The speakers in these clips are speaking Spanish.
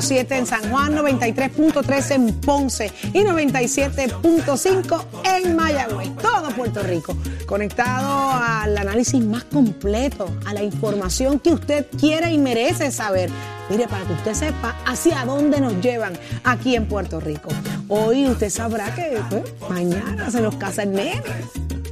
Z93, 93.7 en San Juan, 93.3 en Ponce y 97.5 en Mayagüez. Todo Puerto Rico conectado al análisis más completo, a la información que usted quiere y merece saber. Mire, para que usted sepa hacia dónde nos llevan aquí en Puerto Rico. Hoy usted sabrá que pues, mañana se nos casa el nene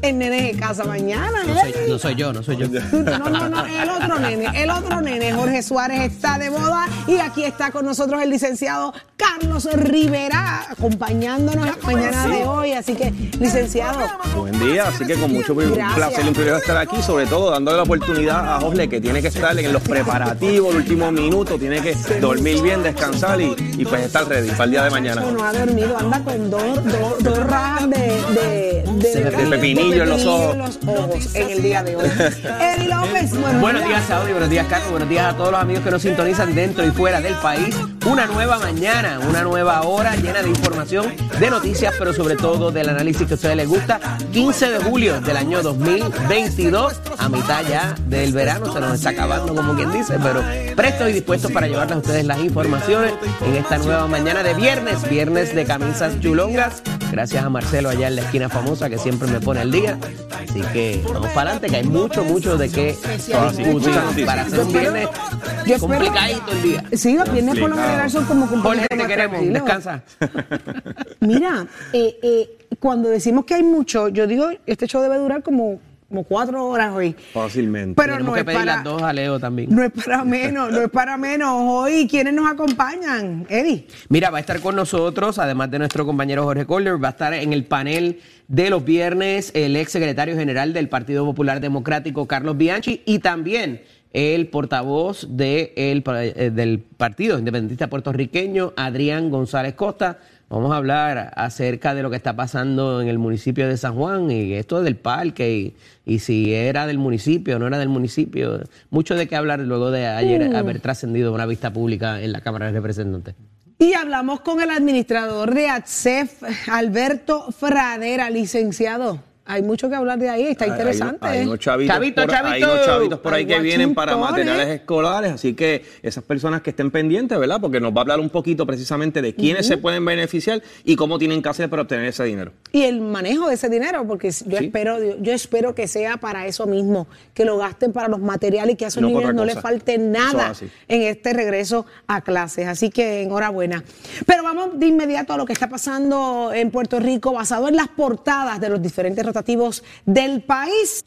el nene de casa mañana. No soy, no soy, yo, no soy yo. No, no, no, el otro nene, el otro nene, Jorge Suárez está de boda y aquí está con nosotros el licenciado Carlos Rivera acompañándonos la mañana de hoy. Así que, licenciado. Buen día, así que con mucho placer y un privilegio estar aquí, sobre todo dándole la oportunidad a Jorge que tiene que estar en los preparativos, el último minuto, tiene que dormir bien, descansar y, y pues estar ready para el día de mañana. No ha dormido, anda con dos, dos, dos rajas de, de, de, de pepinillo en los ojos. en los ojos en el día de hoy. Eddie López, buenos, buenos días, Saudi, buenos días, Carlos, buenos días a todos los amigos que nos sintonizan dentro y fuera del país. Una nueva mañana, una nueva hora llena de información, de noticias, pero sobre todo del análisis que a ustedes les gusta. 15 de julio del año 2022, a mitad ya del verano, se nos está acabando como quien dice, pero prestos y dispuestos para llevarles a ustedes las informaciones en esta nueva mañana de viernes, viernes de camisas chulongas. Gracias a Marcelo allá en la esquina famosa que siempre me pone el día. Así que vamos para adelante, que hay mucho, mucho de qué discutir para hacer un viernes complicadito el día. Sí, los viernes por lo general son como Jorge, te queremos, descansa. Mira, eh, eh, cuando decimos que hay mucho, yo digo, este show debe durar como como cuatro horas hoy. Fácilmente. Pero Tenemos no que es pedir para, las dos a Leo también. no es para menos, no es para menos. Hoy, ¿quiénes nos acompañan? Eddie. Mira, va a estar con nosotros, además de nuestro compañero Jorge Colder, va a estar en el panel de los viernes el ex secretario general del Partido Popular Democrático, Carlos Bianchi, y también el portavoz de el, eh, del Partido Independentista Puertorriqueño, Adrián González Costa. Vamos a hablar acerca de lo que está pasando en el municipio de San Juan y esto del parque y, y si era del municipio o no era del municipio. Mucho de qué hablar luego de ayer Mm. haber trascendido una vista pública en la Cámara de Representantes. Y hablamos con el administrador de ATSEF, Alberto Fradera, licenciado. Hay mucho que hablar de ahí, está Hay- interesante. Hay, hay unos chavitos, Chavito, por, chavito. hay unos chavitos por ahí que vienen para materiales escolares, así que esas personas que estén pendientes, ¿verdad? Porque nos va a hablar un poquito precisamente de quiénes se pueden beneficiar y cómo tienen que hacer para obtener ese dinero. y el manejo de ese dinero, porque yo Sí. espero, yo espero que sea para eso mismo, que lo gasten para los materiales y que a esos No niños no les falte nada es en este regreso a clases. Así que enhorabuena. Pero vamos de inmediato a lo que está pasando en Puerto Rico, basado en las portadas de los diferentes del país.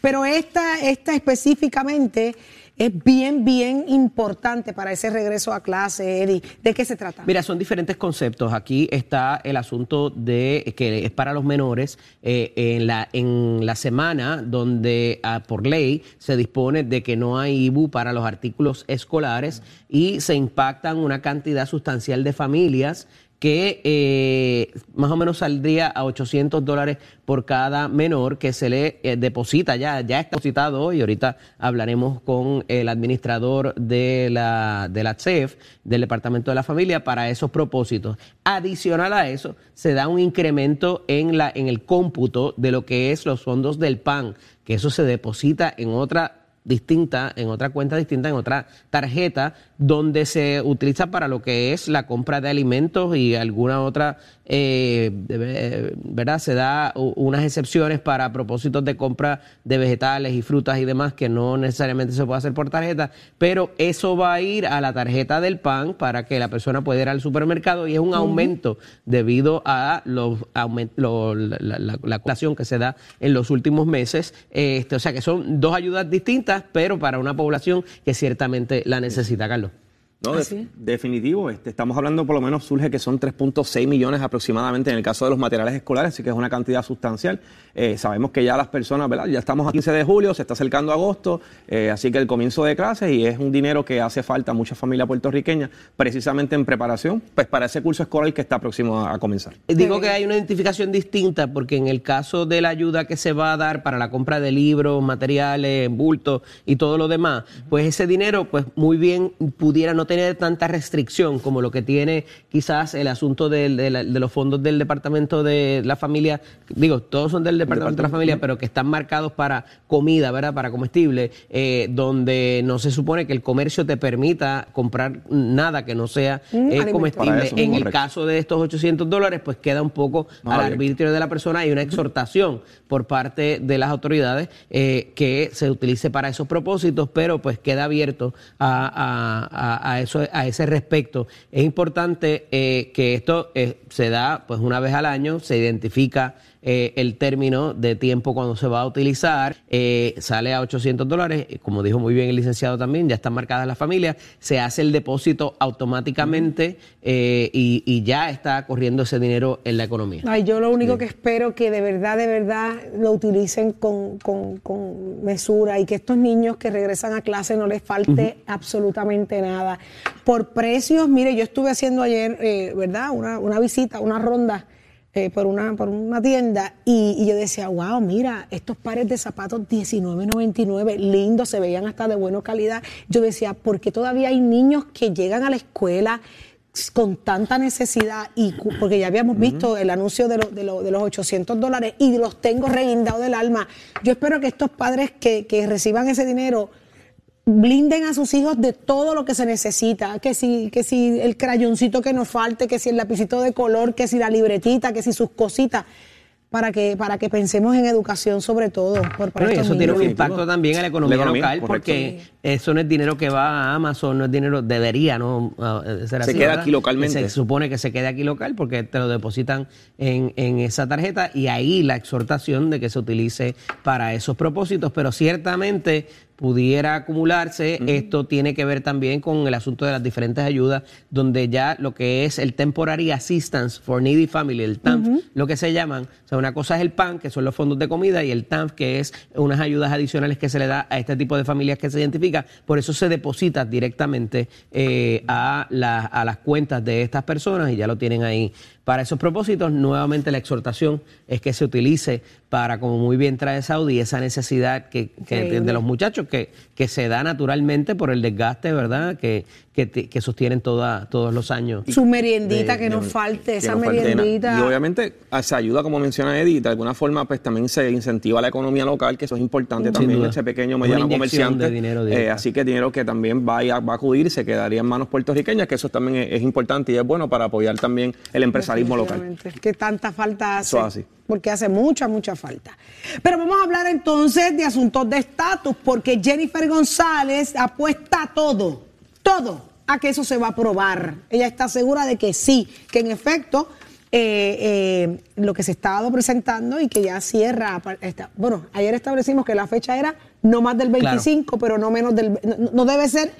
Pero esta, esta específicamente es bien, bien importante para ese regreso a clase, Eddie. ¿De qué se trata? Mira, son diferentes conceptos. Aquí está el asunto de que es para los menores eh, en la en la semana donde ah, por ley se dispone de que no hay IBU para los artículos escolares y se impactan una cantidad sustancial de familias que eh, más o menos saldría a 800 dólares por cada menor que se le eh, deposita, ya, ya está depositado hoy, ahorita hablaremos con el administrador de la, de la CEF, del Departamento de la Familia, para esos propósitos. Adicional a eso, se da un incremento en, la, en el cómputo de lo que es los fondos del PAN, que eso se deposita en otra distinta, en otra cuenta distinta, en otra tarjeta, donde se utiliza para lo que es la compra de alimentos y alguna otra, eh, ¿verdad? Se da unas excepciones para propósitos de compra de vegetales y frutas y demás que no necesariamente se puede hacer por tarjeta, pero eso va a ir a la tarjeta del PAN para que la persona pueda ir al supermercado y es un aumento debido a los lo- la, la- la inflación que se da en los últimos meses. Este, o sea que son dos ayudas distintas, pero para una población que ciertamente la necesita, Carlos. No, ¿Ah, de- definitivo. Este, estamos hablando, por lo menos surge que son 3.6 millones aproximadamente en el caso de los materiales escolares, así que es una cantidad sustancial. Eh, sabemos que ya las personas, ¿verdad? Ya estamos a 15 de julio, se está acercando agosto, eh, así que el comienzo de clases y es un dinero que hace falta a muchas familias puertorriqueñas, precisamente en preparación, pues para ese curso escolar que está próximo a, a comenzar. Digo que hay una identificación distinta porque en el caso de la ayuda que se va a dar para la compra de libros, materiales, bultos y todo lo demás, pues ese dinero pues muy bien pudiera no tiene tanta restricción como lo que tiene quizás el asunto de, de la- de los fondos del Departamento de la Familia, digo, todos son del Departamento de la Familia, pero que están marcados para comida, ¿verdad? Para comestible, eh, donde no se supone que el comercio te permita comprar nada que no sea eh, comestible. Eso, en el caso de estos 800 dólares, pues queda un poco al arbitrio de la persona y una exhortación por parte de las autoridades eh, que se utilice para esos propósitos, pero pues queda abierto a, a- a- a eso, a ese respecto. Es importante eh, que esto eh, se da pues una vez al año, se identifica eh, el término de tiempo cuando se va a utilizar, eh, sale a 800 dólares, eh, como dijo muy bien el licenciado también, ya están marcadas las familias, se hace el depósito automáticamente eh, y, y ya está corriendo ese dinero en la economía. Ay, yo lo único que espero que de verdad, de verdad lo utilicen con, con- con mesura y que estos niños que regresan a clase no les falte absolutamente nada. Por precios, mire, yo estuve haciendo ayer, eh, ¿verdad? Una, una visita, una ronda eh, por, una, por una tienda y, y yo decía, wow, mira, estos pares de zapatos 19.99, lindos, se veían hasta de buena calidad. Yo decía, ¿por qué todavía hay niños que llegan a la escuela? con tanta necesidad y porque ya habíamos visto el anuncio de, lo- de lo- de los 800 dólares y los tengo reguindados del alma. Yo espero que estos padres que, que reciban ese dinero blinden a sus hijos de todo lo que se necesita, que si, que si el crayoncito que nos falte, que si el lapicito de color, que si la libretita, que si sus cositas, para que, para que pensemos en educación sobre todo. Por, Bueno, y eso tiene un impacto también en la economía, La economía, local, correcto. porque eso no es dinero que va a Amazon, no es dinero, debería no ser así, Se queda ¿verdad? aquí localmente. Se supone que se quede aquí local porque te lo depositan en, en esa tarjeta y ahí la exhortación de que se utilice para esos propósitos, pero ciertamente pudiera acumularse. Esto tiene que ver también con el asunto de las diferentes ayudas, donde ya lo que es el Temporary Assistance for Needy Family, el TANF, lo que se llaman, o sea, una cosa es el PAN, que son los fondos de comida, y el TANF, que es unas ayudas adicionales que se le da a este tipo de familias que se identifica. Por eso se deposita directamente eh, a, la- a las cuentas de estas personas y ya lo tienen ahí. Para esos propósitos, nuevamente la exhortación es que se utilice para, como muy bien trae Saudi, esa necesidad que, de los muchachos que, que se da naturalmente por el desgaste, ¿verdad? Que, que, te- que sostienen toda, todos los años. Su meriendita, de- que de- no falte, que esa no falte nada. meriendita. Y obviamente ah, se ayuda, como menciona Eddie, de alguna forma pues también se incentiva la economía local, que eso es importante Sin también, duda. ese pequeño mediano comerciante. de dinero Eh, así que dinero que también va a, va a acudir, se quedaría en manos puertorriqueñas, que eso también es, es importante y es bueno para apoyar también el empresarismo local. Que tanta falta hace. Eso así. Porque hace mucha, mucha falta. Pero vamos a hablar entonces de asuntos de estatus, porque Jennifer González apuesta todo, todo a que eso se va a aprobar. Ella está segura de que sí, que en efecto eh, eh, lo que se ha estado presentando y que ya cierra. esta- bueno, ayer establecimos que la fecha era no más del 25, pero no menos del. No, no debe ser.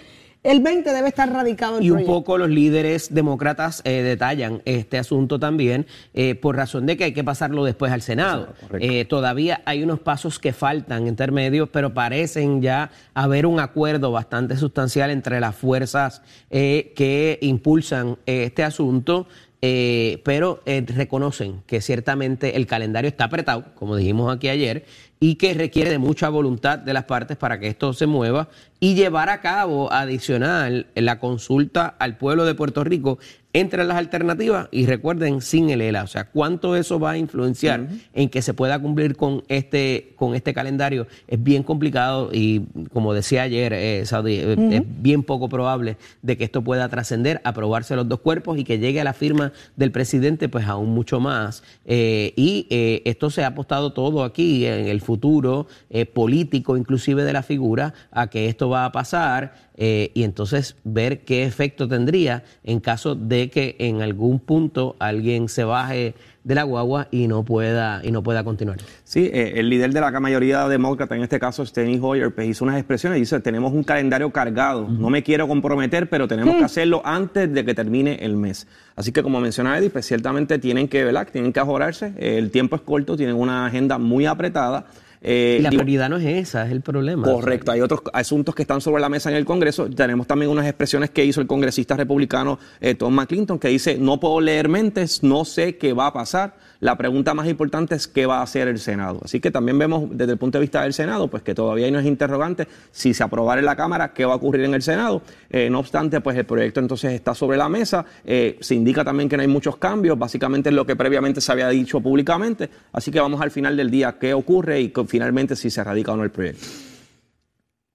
El 20 debe estar radicado el Y un proyecto. poco los líderes demócratas eh, detallan este asunto también eh, por razón de que hay que pasarlo después al Senado. Eh, todavía hay unos pasos que faltan intermedios, pero parecen ya haber un acuerdo bastante sustancial entre las fuerzas eh, que impulsan eh, este asunto. eh, pero eh, reconocen que ciertamente el calendario está apretado, como dijimos aquí ayer, y que requiere de mucha voluntad de las partes para que esto se mueva y llevar a cabo adicional la consulta al pueblo de Puerto Rico entre las alternativas y recuerden sin el ELA, o sea, cuánto eso va a influenciar en que se pueda cumplir con este con este calendario es bien complicado y como decía ayer eh, Saudi, eh, es bien poco probable de que esto pueda trascender, aprobarse los dos cuerpos y que llegue a la firma del presidente pues aún mucho más. Eh, y eh, esto se ha apostado todo aquí en el futuro eh, político inclusive de la figura a que esto va a pasar eh, y entonces ver qué efecto tendría en caso de que en algún punto alguien se baje de la guagua y no pueda y no pueda continuar. Sí, eh, el líder de la mayoría demócrata, en este caso Steny Hoyer, pues hizo unas expresiones y dice, tenemos un calendario cargado, no me quiero comprometer, pero tenemos que hacerlo antes de que termine el mes. Así que como menciona Eddie, pues ciertamente tienen que, ¿verdad? Tienen que ajorarse, eh, el tiempo es corto, tienen una agenda muy apretada. Eh, y la prioridad no es esa, es el problema. Correcto, hay otros asuntos que están sobre la mesa en el Congreso. Tenemos también unas expresiones que hizo el congresista republicano eh, Tom McClinton, que dice, no puedo leer mentes, no sé qué va a pasar. La pregunta más importante es qué va a hacer el Senado. Así que también vemos desde el punto de vista del Senado, pues que todavía hay unos interrogantes. Si se aprobara en la Cámara, ¿qué va a ocurrir en el Senado? Eh, no obstante, pues el proyecto entonces está sobre la mesa. Eh, se indica también que no hay muchos cambios, básicamente es lo que previamente se había dicho públicamente. Así que vamos al final del día qué ocurre y finalmente si se radica o no el proyecto.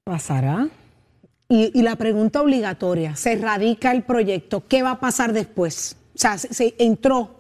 ¿Pasará? Y, la pregunta obligatoria, se radica el proyecto, ¿qué va a pasar después? O sea, se, se entró,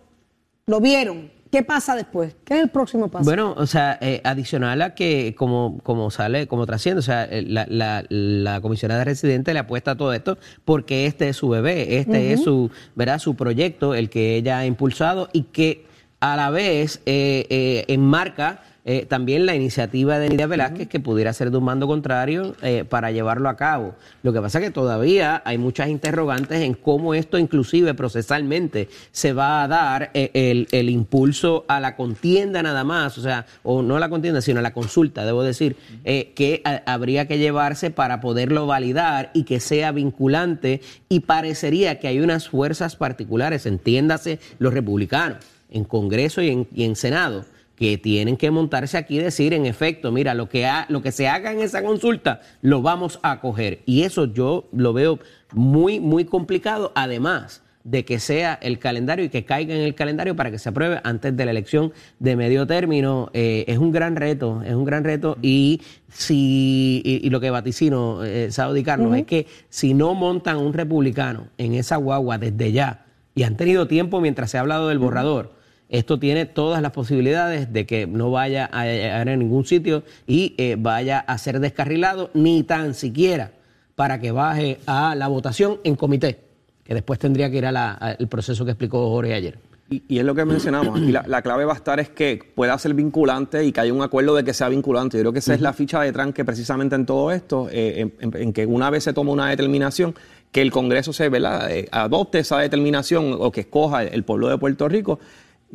lo vieron, ¿qué pasa después? ¿Qué es el próximo paso? Bueno, o sea, eh, adicional a que como, como sale, como trasciende, o sea, eh, la, la, la comisionada residente le apuesta a todo esto porque este es su bebé, este es su, ¿verdad? Su proyecto, el que ella ha impulsado y que a la vez eh, eh, enmarca eh, también la iniciativa de Nidia Velázquez que pudiera ser de un mando contrario eh, para llevarlo a cabo. Lo que pasa es que todavía hay muchas interrogantes en cómo esto inclusive procesalmente se va a dar eh, el, el impulso a la contienda nada más, o sea, o no a la contienda, sino a la consulta, debo decir, eh, que a- habría que llevarse para poderlo validar y que sea vinculante. Y parecería que hay unas fuerzas particulares, entiéndase los republicanos, en Congreso y en, y en Senado, que tienen que montarse aquí y decir, en efecto, mira, lo que, ha- lo que se haga en esa consulta lo vamos a acoger. Y eso yo lo veo muy, muy complicado, además de que sea el calendario y que caiga en el calendario para que se apruebe antes de la elección de medio término. Eh, es un gran reto, es un gran reto. Y si y, y lo que vaticino, eh, Saudi Carlos, es que si no montan un republicano en esa guagua desde ya, y han tenido tiempo mientras se ha hablado del borrador, esto tiene todas las posibilidades de que no vaya a llegar a ningún sitio y eh, vaya a ser descarrilado, ni tan siquiera para que baje a la votación en comité, que después tendría que ir al proceso que explicó Jorge ayer. Y, es lo que mencionamos, aquí la, la clave va a estar es que pueda ser vinculante y que haya un acuerdo de que sea vinculante. Yo creo que esa es la ficha de tranque precisamente en todo esto, eh, en, que una vez se toma una determinación, que el Congreso se ¿verdad? Eh, adopte esa determinación o que escoja el pueblo de Puerto Rico.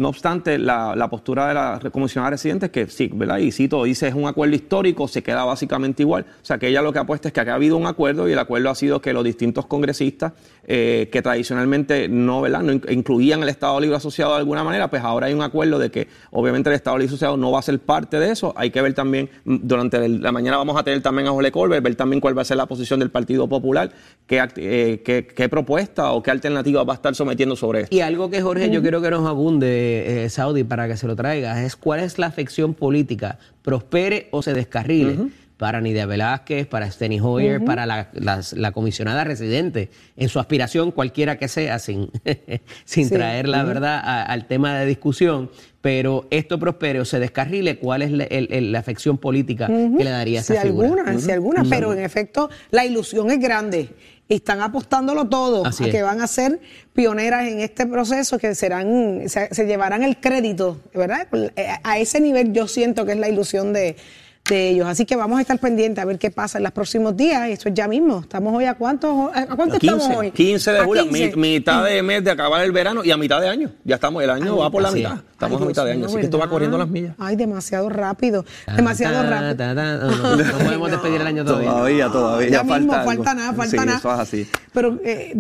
No obstante, la, la postura de la comisionada residente es que sí, ¿verdad? Y cito, dice es un acuerdo histórico, se queda básicamente igual. O sea, que ella lo que apuesta es que acá ha habido un acuerdo y el acuerdo ha sido que los distintos congresistas eh, que tradicionalmente no, ¿verdad? no inc- incluían el Estado Libre Asociado de alguna manera, pues ahora hay un acuerdo de que obviamente el Estado Libre Asociado no va a ser parte de eso. Hay que ver también, mm, durante la mañana vamos a tener también a Jole Colbert, ver también cuál va a ser la posición del Partido Popular, qué, act- eh, qué, qué propuesta o qué alternativa va a estar sometiendo sobre esto. Y algo que Jorge yo quiero que nos abunde, eh, Saudi, para que se lo traiga, es cuál es la afección política, prospere o se descarrile. Para Nidia Velázquez, para Steny Hoyer, para la, comisionada residente, en su aspiración, cualquiera que sea, sin, sin Sí. traer la verdad a- al tema de discusión. Pero esto prospere o se descarrile, ¿cuál es la, el- el- la afección política que le daría a si esa figura? alguna, si alguna, pero en efecto la ilusión es grande. Están apostándolo todo Así a es. que van a ser pioneras en este proceso, que serán, se, se llevarán el crédito, ¿verdad? Eh, A ese nivel yo siento que es la ilusión de, de ellos. Así que vamos a estar pendientes a ver qué pasa en los próximos días. Esto es ya mismo. Estamos hoy a cuánto, a cuánto estamos 15, hoy? 15 de julio, 15. mi- mitad de mes de acabar el verano y a mitad de año. Ya estamos, el año Ay, va por la mitad. es. Estamos Ay, a mitad de año, así que esto va corriendo las millas. Ay, demasiado rápido. Demasiado rápido. ta, ta, no, no, no podemos despedir el año todavía. todavía. Ya mismo, falta nada, falta sí, nada. eso es así. Pero, eh,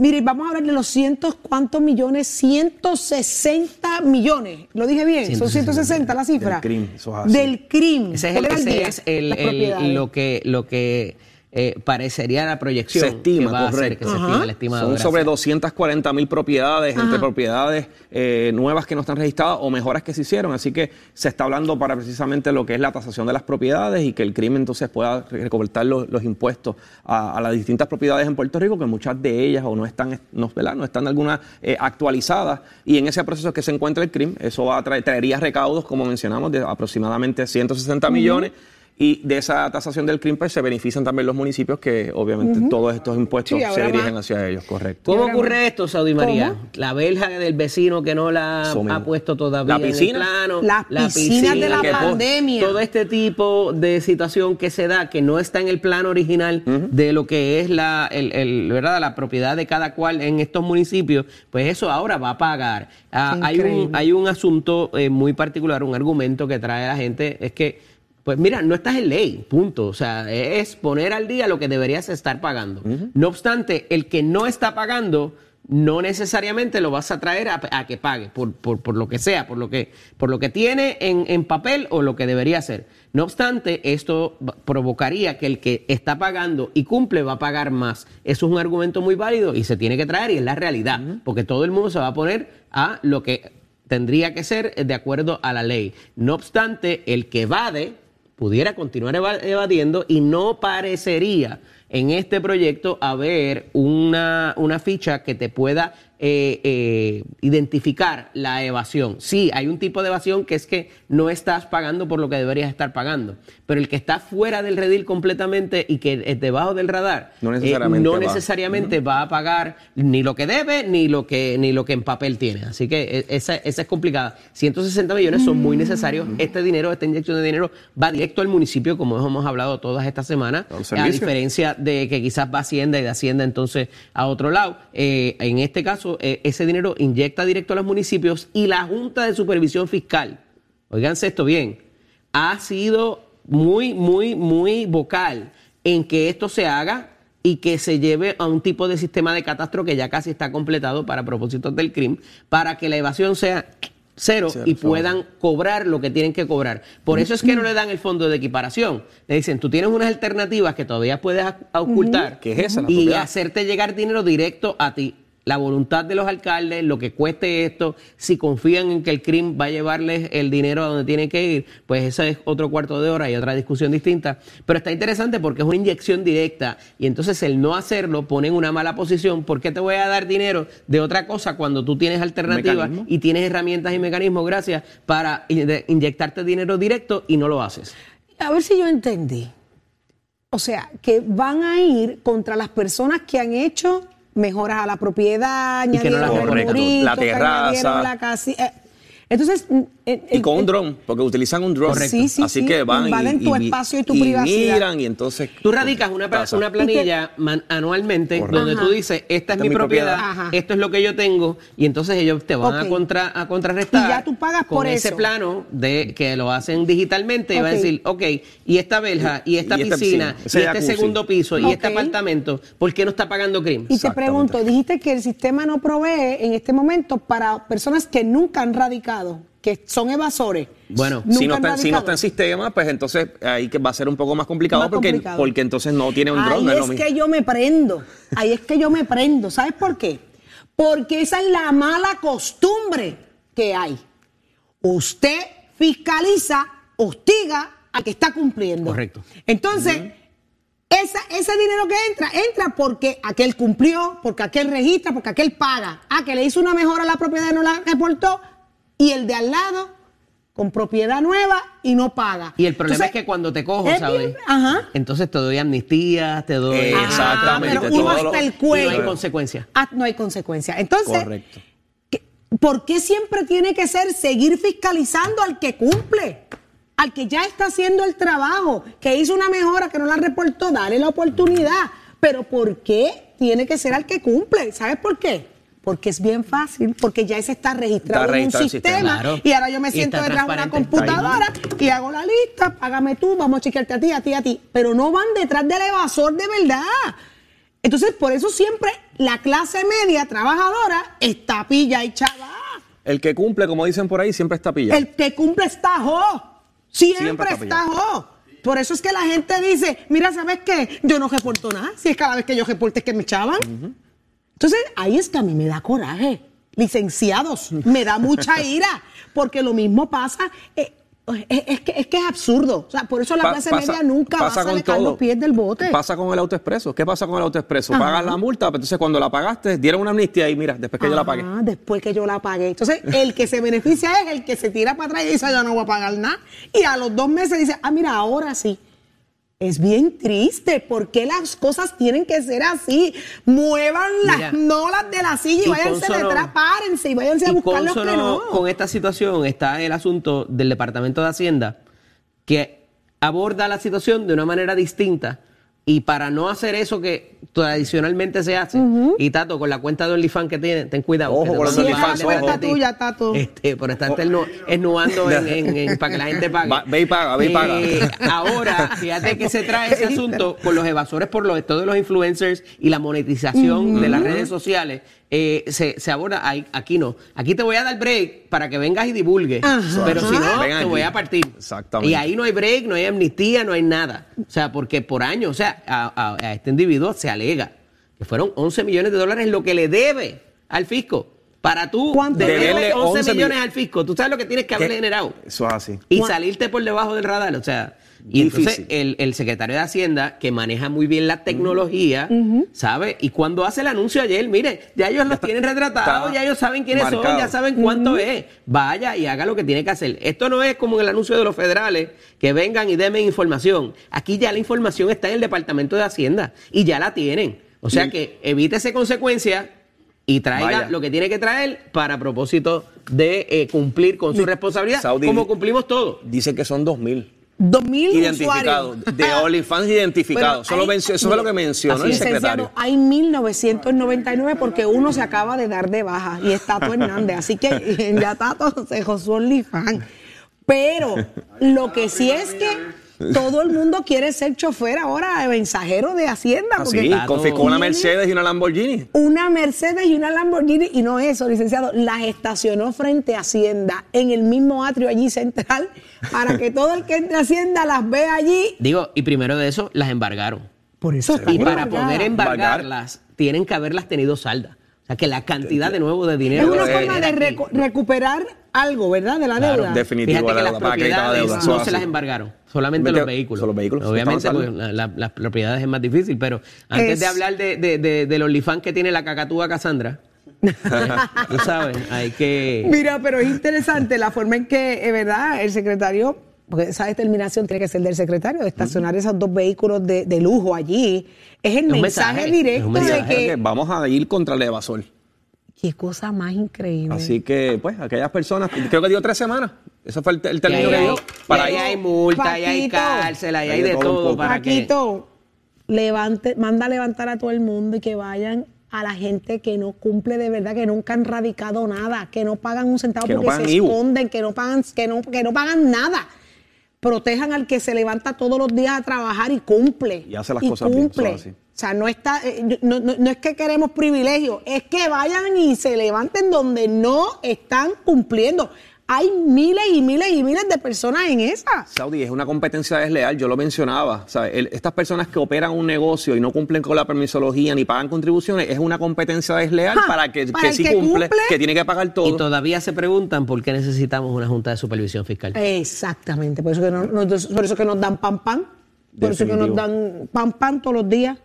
mire, vamos a hablar de los cientos, ¿cuántos millones? 160 millones. ¿Lo dije bien? Son 160 la cifra. Del crimen, eso es así. Del crimen. Ese es, el, ¿Cuál era ese día? es el- el- lo que, lo que eh, parecería la proyección Se estima, que va a correcto. que se estima el estimado. Son sobre 240 mil propiedades, entre propiedades eh, nuevas que no están registradas o mejoras que se hicieron. Así que se está hablando para precisamente lo que es la tasación de las propiedades y que el crimen entonces pueda recobertar los, los impuestos a, a las distintas propiedades en Puerto Rico, que muchas de ellas o no están, no, ¿verdad? no están algunas eh, actualizadas. Y en ese proceso que se encuentra el crimen, eso va a traer, traería recaudos, como mencionamos, de aproximadamente 160 millones. Y de esa tasación del crimen pues, se benefician también los municipios que obviamente todos estos impuestos Sí, se dirigen más. hacia ellos, correcto. ¿Cómo ocurre esto, Saudi María? ¿Cómo? La verja del vecino que no la ha puesto todavía La piscina. en el plano. Las piscinas de la pandemia. Todo este tipo de situación que se da, que no está en el plano original de lo que es la, el, el- ¿verdad? la propiedad de cada cual en estos municipios, pues eso ahora va a pagar. Ah, hay, un, hay un asunto eh, muy particular, un argumento que trae la gente, es que Pues mira, no estás en ley, punto. O sea, es poner al día lo que deberías estar pagando. No obstante, el que no está pagando no necesariamente lo vas a traer a, que pague, por, por, por, lo que sea, por lo que, por lo que tiene en, en, papel o lo que debería ser. No obstante, esto provocaría que el que está pagando y cumple va a pagar más. Eso es un argumento muy válido y se tiene que traer y es la realidad, porque todo el mundo se va a poner a lo que tendría que ser de acuerdo a la ley. No obstante, el que evade pudiera continuar evadiendo y no parecería en este proyecto haber una, una ficha que te pueda eh, eh, identificar la evasión. Sí, hay un tipo de evasión que es que no estás pagando por lo que deberías estar pagando, pero el que está fuera del redil completamente y que es debajo del radar, no necesariamente, eh, no necesariamente va. a pagar ni lo que debe ni lo que ni lo que en papel tiene. Así que esa, esa es complicada. 160 millones son muy necesarios. Este dinero, esta inyección de dinero va directo al municipio, como hemos hablado todas estas semanas, a diferencia de que quizás va a Hacienda y de Hacienda entonces a otro lado. en este caso, eh, ese dinero inyecta directo a los municipios y la Junta de Supervisión Fiscal, oiganse esto bien, ha sido muy, muy, muy vocal en que esto se haga y que se lleve a un tipo de sistema de catastro que ya casi está completado para propósitos del crimen, para que la evasión sea cero, y puedan cobrar lo que tienen que cobrar. Por eso es que no le dan el fondo de equiparación. Le dicen, tú tienes unas alternativas que todavía puedes ocultar y hacerte llegar dinero directo a ti la voluntad de los alcaldes, lo que cueste esto, si confían en que el crimen va a llevarles el dinero a donde tienen que ir, pues eso es otro cuarto de hora y otra discusión distinta. Pero está interesante porque es una inyección directa y entonces el no hacerlo pone en una mala posición. ¿Por qué te voy a dar dinero de otra cosa cuando tú tienes alternativas y tienes herramientas y mecanismos, gracias, para inyectarte dinero directo y no lo haces? A ver si yo entendí. O sea, que van a ir contra las personas que han hecho mejoras a la propiedad, añadieron la terraza, la casa. Eh, entonces. Mm, y con un dron, porque utilizan un dron. Sí, sí, Así que van y, tu espacio y tu privacidad. miran y entonces. Tú radicas una, una planilla anualmente donde tú dices: Esta es mi propiedad, esto es lo que yo tengo, y entonces ellos te van a, contra, a contrarrestar. Y ya tú pagas con por ese plano de que lo hacen digitalmente y va a decir: Ok, y esta verja, y esta, piscina, y este segundo piso, y este apartamento, ¿por qué no está pagando crimen? Y te pregunto: dijiste que el sistema no provee en este momento para personas que nunca han radicado que son evasores. Bueno, si no, está, si no, está, en sistema, pues entonces ahí que va a ser un poco más complicado, porque, porque entonces no tiene un drone. Ahí es, que yo me prendo, ahí es que yo me prendo. ¿Sabes por qué? Porque esa es la mala costumbre que hay. Usted fiscaliza, hostiga al que está cumpliendo. Correcto. Entonces, ese dinero que entra, entra porque aquel cumplió, porque aquel registra, porque aquel paga. Ah, que le hizo una mejora a la propiedad y no la reportó y el de al lado con propiedad nueva y no paga. Y el problema es que cuando te cojo, ¿sabes? ajá. Entonces te doy amnistía, te doy... Exactamente. pero hasta el cuello. no hay consecuencia. Ah, no hay consecuencia. Entonces, Correcto. ¿por qué siempre tiene que ser seguir fiscalizando al que cumple? Al que ya está haciendo el trabajo, que hizo una mejora, que no la reportó, dale la oportunidad. Pero ¿por qué tiene que ser al que cumple? ¿Sabes por qué? Porque es bien fácil, porque ya ese está registrado, en un sistema, y ahora yo me siento detrás de una computadora y hago la lista, págame tú, vamos a chequearte a ti, a ti, a ti, pero no van detrás del evasor de verdad. Entonces, por eso siempre la clase media trabajadora está pilla y chava. El que cumple, como dicen por ahí, siempre está pilla. El que cumple está jo. Siempre, está, jo. Por eso es que la gente dice, mira, ¿sabes qué? Yo no reporto nada. Si es cada vez que yo reporte es que me echaban. Entonces, ahí es que a mí me da coraje. Licenciados, me da mucha ira, porque lo mismo pasa. Eh, es, que, es que es absurdo. O sea, por eso la clase media nunca va a sacar los pies del bote. Pasa con el autoexpreso. ¿Qué pasa con el autoexpreso? Pagas la multa, pero entonces cuando la pagaste, dieron una amnistía y mira, después que yo la pagué. Después que yo la pagué. Entonces, el que se beneficia es el que se tira para atrás y dice, yo no voy a pagar nada. Y a los dos meses dice, ah, mira, ahora sí. Es bien triste. ¿Por qué las cosas tienen que ser así? Muevan las nolas de la silla y, váyanse detrás, párense y váyanse a buscar los que no. Con esta situación está el asunto del Departamento de Hacienda que aborda la situación de una manera distinta Y para no hacer eso que tradicionalmente se hace, y Tato, con la cuenta de OnlyFans que tiene, ten cuidado. Ojo con los OnlyFans, es cuenta tuya, Tato. este, por estarte esnu- esnuando en, en- en- para que la gente pague. Va- ve y paga, ve y paga. Eh, ahora, fíjate que se trae ese asunto con los evasores por los todos los influencers y la monetización de las redes sociales. Eh, se, se aborda ahí- aquí no. Aquí te voy a dar break para que vengas y divulgues. Ajá. Pero si no, Ven te voy a partir. Exactamente. Y ahí no hay break, no hay amnistía, no hay nada. O sea, porque por año, o sea, a, a- a este individuo se alega que fueron 11 millones de dólares lo que le debe al fisco. Para tú deberle Deberle 11, 11 millones mil- al fisco, tú sabes lo que tienes que haberle ¿Qué? generado Eso es así. y ¿Cuán- salirte por debajo del radar. O sea, y entonces Difícil. el, el secretario de Hacienda, que maneja muy bien la tecnología, ¿sabe? Y cuando hace el anuncio ayer, mire, ya ellos los tienen retratados, ya ellos saben quiénes son, marcado. ya saben cuánto es. Vaya y haga lo que tiene que hacer. Esto no es como en el anuncio de los federales, que vengan y denme información. Aquí ya la información está en el Departamento de Hacienda y ya la tienen. O sea que evítese consecuencias y traiga Vaya. lo que tiene que traer para propósito de eh, cumplir con su responsabilidad, Saudi- como cumplimos todos. Dicen que son 2.000 Dos mil identificados. usuarios. De OnlyFans identificados. Bueno, hay- eso fue lo que mencionó el secretario. Hay 1999 porque uno se acaba de dar de baja y es Tato Hernández. Así que ya Tato se josó OnlyFans. Pero lo que sí es que todo el mundo quiere ser chofer ahora, mensajero de Hacienda. Porque Tato- confiscó una Mercedes y una Lamborghini. una Mercedes y una Lamborghini, y no eso, licenciado, las estacionó frente a Hacienda, en el mismo atrio allí central, para que todo el que entre a Hacienda las vea allí. Digo, y primero de eso, las embargaron. Por eso Y para embargada. poder Embargar. embargarlas, tienen que haberlas tenido salda. O sea, que la cantidad de nuevo de Es dinero... una Eh, forma de recu- recuperar algo, ¿verdad? De la Claro, deuda. definitivo. Fíjate que la las deuda, para acreditar la propiedades deuda, no es se las embargaron, solamente los vehículos. solo los vehículos, Obviamente, pues, la- la- las propiedades es más difícil, pero antes Es- de hablar de, de, de, del OnlyFans que tiene la cacatúa Cassandra, tú sabes, hay que... Mira, pero es interesante la forma en que, es verdad, el secretario, porque esa determinación tiene que ser del secretario, de estacionar esos dos vehículos de, de lujo allí. Es el un mensaje, mensaje, directo es un de que. Que vamos a ir contra el evasor. Qué cosa más increíble. Así que, pues, aquellas personas, creo que dio tres semanas. Ese fue el, el término que dio. para ahí hay multa, ahí hay cárcel, ahí hay de de todo todo para que... Paquito, levante, manda a levantar a todo el mundo y que vayan a la gente que no cumple de verdad, que nunca han radicado nada, que no pagan un centavo Que no porque pagan se esconden, que no pagan, que no, que no pagan nada. Protejan al que se levanta todos los días a trabajar y cumple. Y hace las cosas bien, cumple. así. O sea, no está, eh, no, no- no es que queremos privilegios, es que vayan y se levanten donde no están cumpliendo. Hay miles y miles y miles de personas en esa. Saudi, es una competencia desleal, yo lo mencionaba. El- estas personas que operan un negocio y no cumplen con la permisología ni pagan contribuciones, es una competencia desleal Ja, para que, para que sí que cumple, cumple. que tiene que pagar todo. Y todavía se preguntan por qué necesitamos una junta de supervisión fiscal. Exactamente, por eso que, no- no- por eso que nos dan pan pan, por eso que nos dan pan pan todos los días.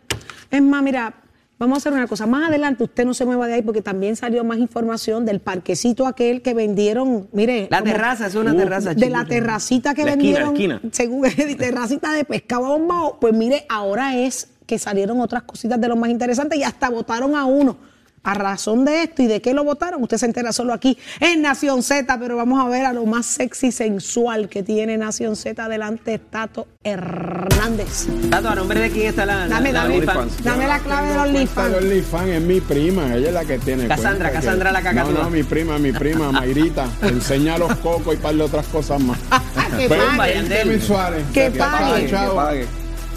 Es más, mira, vamos a hacer una cosa, más adelante usted no se mueva de ahí porque también salió más información del parquecito aquel que vendieron, mire. La como- terraza, es una terraza. de la chiquita. terracita que La esquina, la vendieron, esquina. según terracita de pescado bombao, pues mire, ahora es que salieron otras cositas de lo más interesantes y hasta votaron a uno. A razón de esto y de qué lo votaron, usted se entera solo aquí en Nación Z, pero vamos a ver a lo más sexy y sensual que tiene Nación Z delante Tato Hernández. Tato, ¿a nombre de quién está la, la- Dame, la dame, OnlyFans? dame la clave de OnlyFans. OnlyFans es mi prima, ella es la que tiene. Cassandra, Cassandra la cacatúa. No, no, mi prima, mi prima, Mayrita. enseña los cocos y par de otras cosas más. Que Pero pague. 20 mensuales. Que está pague. chavo. Que pague.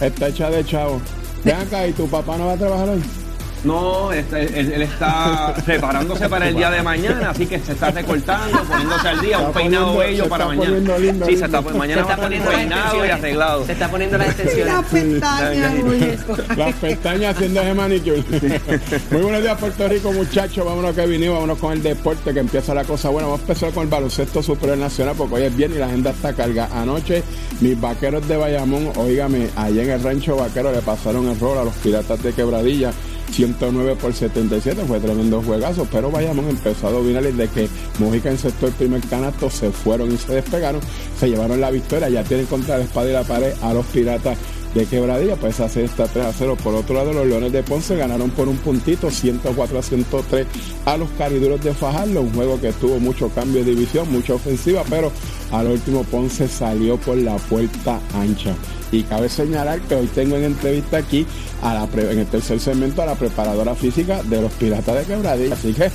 Está hecha de chavo. Ven acá, ¿y tu papá no va a trabajar hoy? No, este, él, él está preparándose para el día de mañana, así que se está recortando, poniéndose al día, Está un peinado poniendo- bello se para está mañana. lindo, sí, se está, Se mañana a está poniendo las peinado y arreglado. Se está poniendo las Las extensiones. pestañas, muñeco. Las pestañas haciendo ese manicure. Muy buenos días, Puerto Rico, muchachos. Vámonos que vinimos, vámonos con el deporte que empieza la cosa buena. Vamos a empezar con el baloncesto superior nacional porque hoy es viernes y la agenda está carga. Anoche, mis vaqueros de Bayamón, oígame, allá en el rancho vaquero le pasaron el rol a los piratas de Quebradilla. 109 por 77, fue tremendo juegazo, pero Bayamón empezó a dominar y de que Mojica encestó el primer canasto, se fueron y se despegaron, se llevaron la victoria, ya tienen contra la espada y la pared a los piratas de quebradilla, pues serie está 3 a 0. Por otro lado, los Leones de Ponce ganaron por un puntito, 104 a 103 a los Cariduros de Fajardo, un juego que tuvo mucho cambio de división, mucha ofensiva, pero Al último Ponce salió por la puerta ancha. Y cabe señalar que hoy tengo en entrevista aquí en el tercer segmento a la preparadora física de los Piratas de Quebradilla. Así que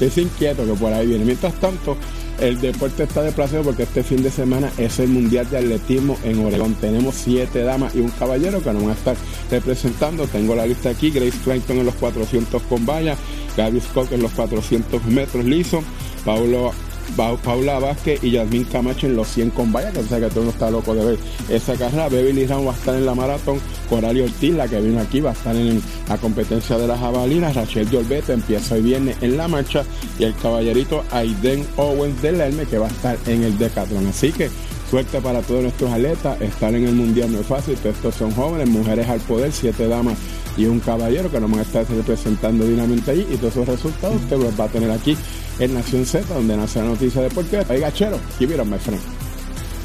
es inquieto que por ahí viene. Mientras tanto, el deporte está desplazado porque este fin de semana es el Mundial de Atletismo en Oregón. Tenemos siete damas y un caballero que nos van a estar representando. Tengo la lista aquí. Grace Clayton en los 400 con valla. Gaby Scott en los 400 metros liso. Paulo Paula Vázquez y Yasmín Camacho en los 100 con valla, que sé que todo uno está loco de ver esa carrera. Beverly Ram va a estar en la maratón. Coral Ortiz, la que vino aquí, va a estar en la competencia de las jabalinas. Rachel Dolbete empieza hoy viernes en la marcha. Y el caballerito Aiden Owens del Herme, que va a estar en el Decathlon. Así que suerte para todos nuestros atletas. Estar en el mundial no es fácil. Estos son jóvenes, mujeres al poder, siete damas y un caballero que nos van a estar representando dignamente allí. Y todos esos resultados usted los va a tener aquí en Nación Z, donde nace la noticia deportiva. Oiga, chero, aquí vieron, my friend.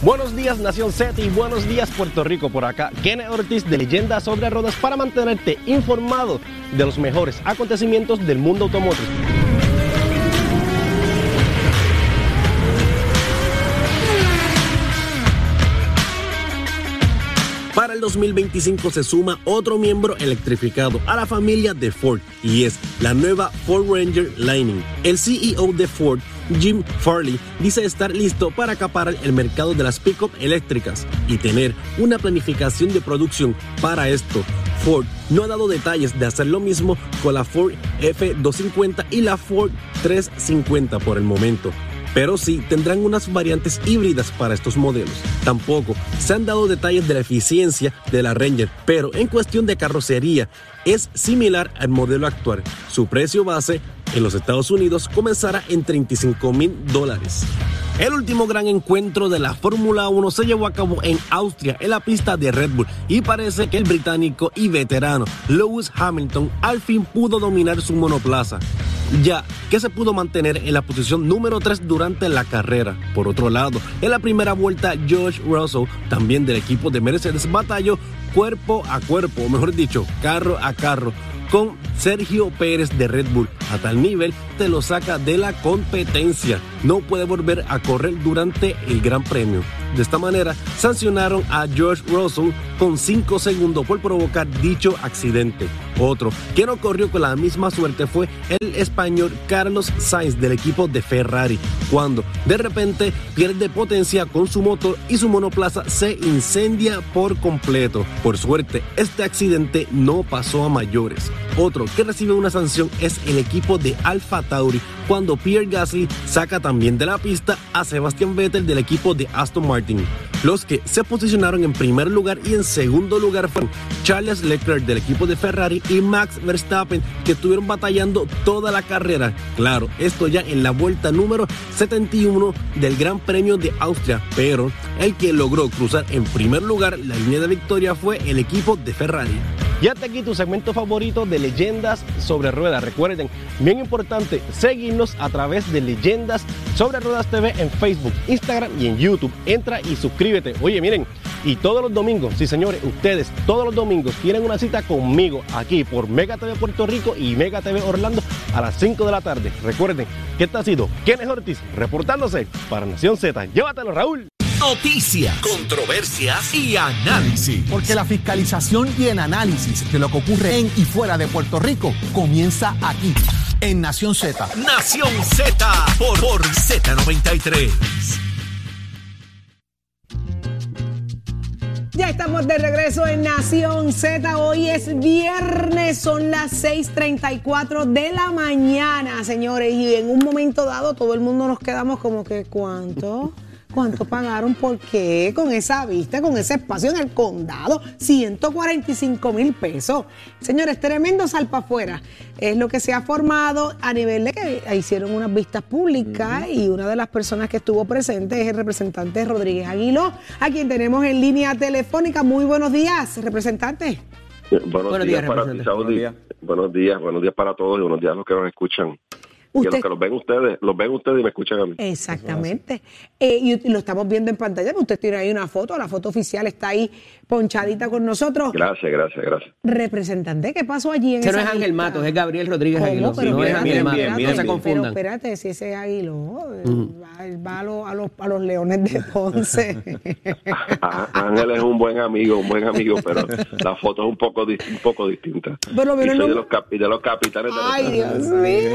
Buenos días Nación Z y buenos días Puerto Rico por acá. Kenneth Ortiz de Leyendas sobre Rodas para mantenerte informado de los mejores acontecimientos del mundo automotriz. El 2025 se suma otro miembro electrificado a la familia de Ford y es la nueva Ford Ranger Lightning. El CEO de Ford, Jim Farley, dice estar listo para acaparar el mercado de las pickup eléctricas y tener una planificación de producción para esto. Ford no ha dado detalles de hacer lo mismo con la Ford F250 y la Ford 350 por el momento pero sí tendrán unas variantes híbridas para estos modelos. Tampoco se han dado detalles de la eficiencia de la Ranger, pero en cuestión de carrocería es similar al modelo actual. Su precio base en los Estados Unidos comenzará en 35 mil dólares. El último gran encuentro de la Fórmula 1 se llevó a cabo en Austria, en la pista de Red Bull, y parece que el británico y veterano Lewis Hamilton al fin pudo dominar su monoplaza, ya que se pudo mantener en la posición número 3 durante la carrera. Por otro lado, en la primera vuelta, George Russell, también del equipo de Mercedes, batalló cuerpo a cuerpo, o mejor dicho, carro a carro, con Sergio Pérez de Red Bull. A tal nivel te lo saca de la competencia. No puede volver a correr durante el Gran Premio. De esta manera, sancionaron a George Russell con 5 segundos por provocar dicho accidente. Otro que no corrió con la misma suerte fue el español Carlos Sainz del equipo de Ferrari, cuando de repente pierde potencia con su motor y su monoplaza se incendia por completo. Por suerte, este accidente no pasó a mayores. Otro que recibe una sanción es el equipo de Alfa Tauri cuando Pierre Gasly saca también de la pista a Sebastian Vettel del equipo de Aston Martin. Los que se posicionaron en primer lugar y en segundo lugar fueron Charles Leclerc del equipo de Ferrari y Max Verstappen que estuvieron batallando toda la carrera. Claro, esto ya en la vuelta número 71 del Gran Premio de Austria, pero el que logró cruzar en primer lugar la línea de victoria fue el equipo de Ferrari. Ya te aquí tu segmento favorito de leyendas sobre ruedas. Recuerden, bien importante, seguirnos a través de Leyendas sobre Ruedas TV en Facebook, Instagram y en YouTube. Entra y suscríbete. Oye, miren, y todos los domingos, sí señores, ustedes todos los domingos tienen una cita conmigo aquí por Mega TV Puerto Rico y Mega TV Orlando a las 5 de la tarde. Recuerden que esta ha sido Kenneth Ortiz reportándose para Nación Z. Llévatelo, Raúl. Noticias, controversias y análisis. Porque la fiscalización y el análisis de lo que ocurre en y fuera de Puerto Rico comienza aquí, en Nación Z. Nación Z por, por Z93. Ya estamos de regreso en Nación Z. Hoy es viernes, son las 6:34 de la mañana, señores. Y en un momento dado, todo el mundo nos quedamos como que, ¿cuánto? ¿Cuánto pagaron? ¿Por qué? Con esa vista, con ese espacio en el condado, 145 mil pesos. Señores, tremendo salpa afuera. Es lo que se ha formado a nivel de que hicieron unas vistas públicas y una de las personas que estuvo presente es el representante Rodríguez Aguiló, a quien tenemos en línea telefónica. Muy buenos días, representante. Buenos, días, para ti, Saudi. Buenos días. buenos días, para todos y buenos días a los que nos escuchan. Que Usted- los que los ven ustedes, los ven ustedes y me escuchan a mí. Exactamente. Eh, y lo estamos viendo en pantalla. Usted tiene ahí una foto, la foto oficial está ahí ponchadita con nosotros. Gracias, gracias, gracias. Representante, ¿qué pasó allí en Ese no es Ángel? Matos, es Gabriel Rodríguez. Aguiló. Pero No es Ángel Matos, no se Pero confundan. espérate, si ese es Aguiló, él va, a, los, a, los, a los leones de Ponce. Ángel es un buen amigo, un buen amigo, pero la foto es un poco un poco distinta. Por lo y menos soy no- de los, cap- y de los capitanes de Ay, Dios mío,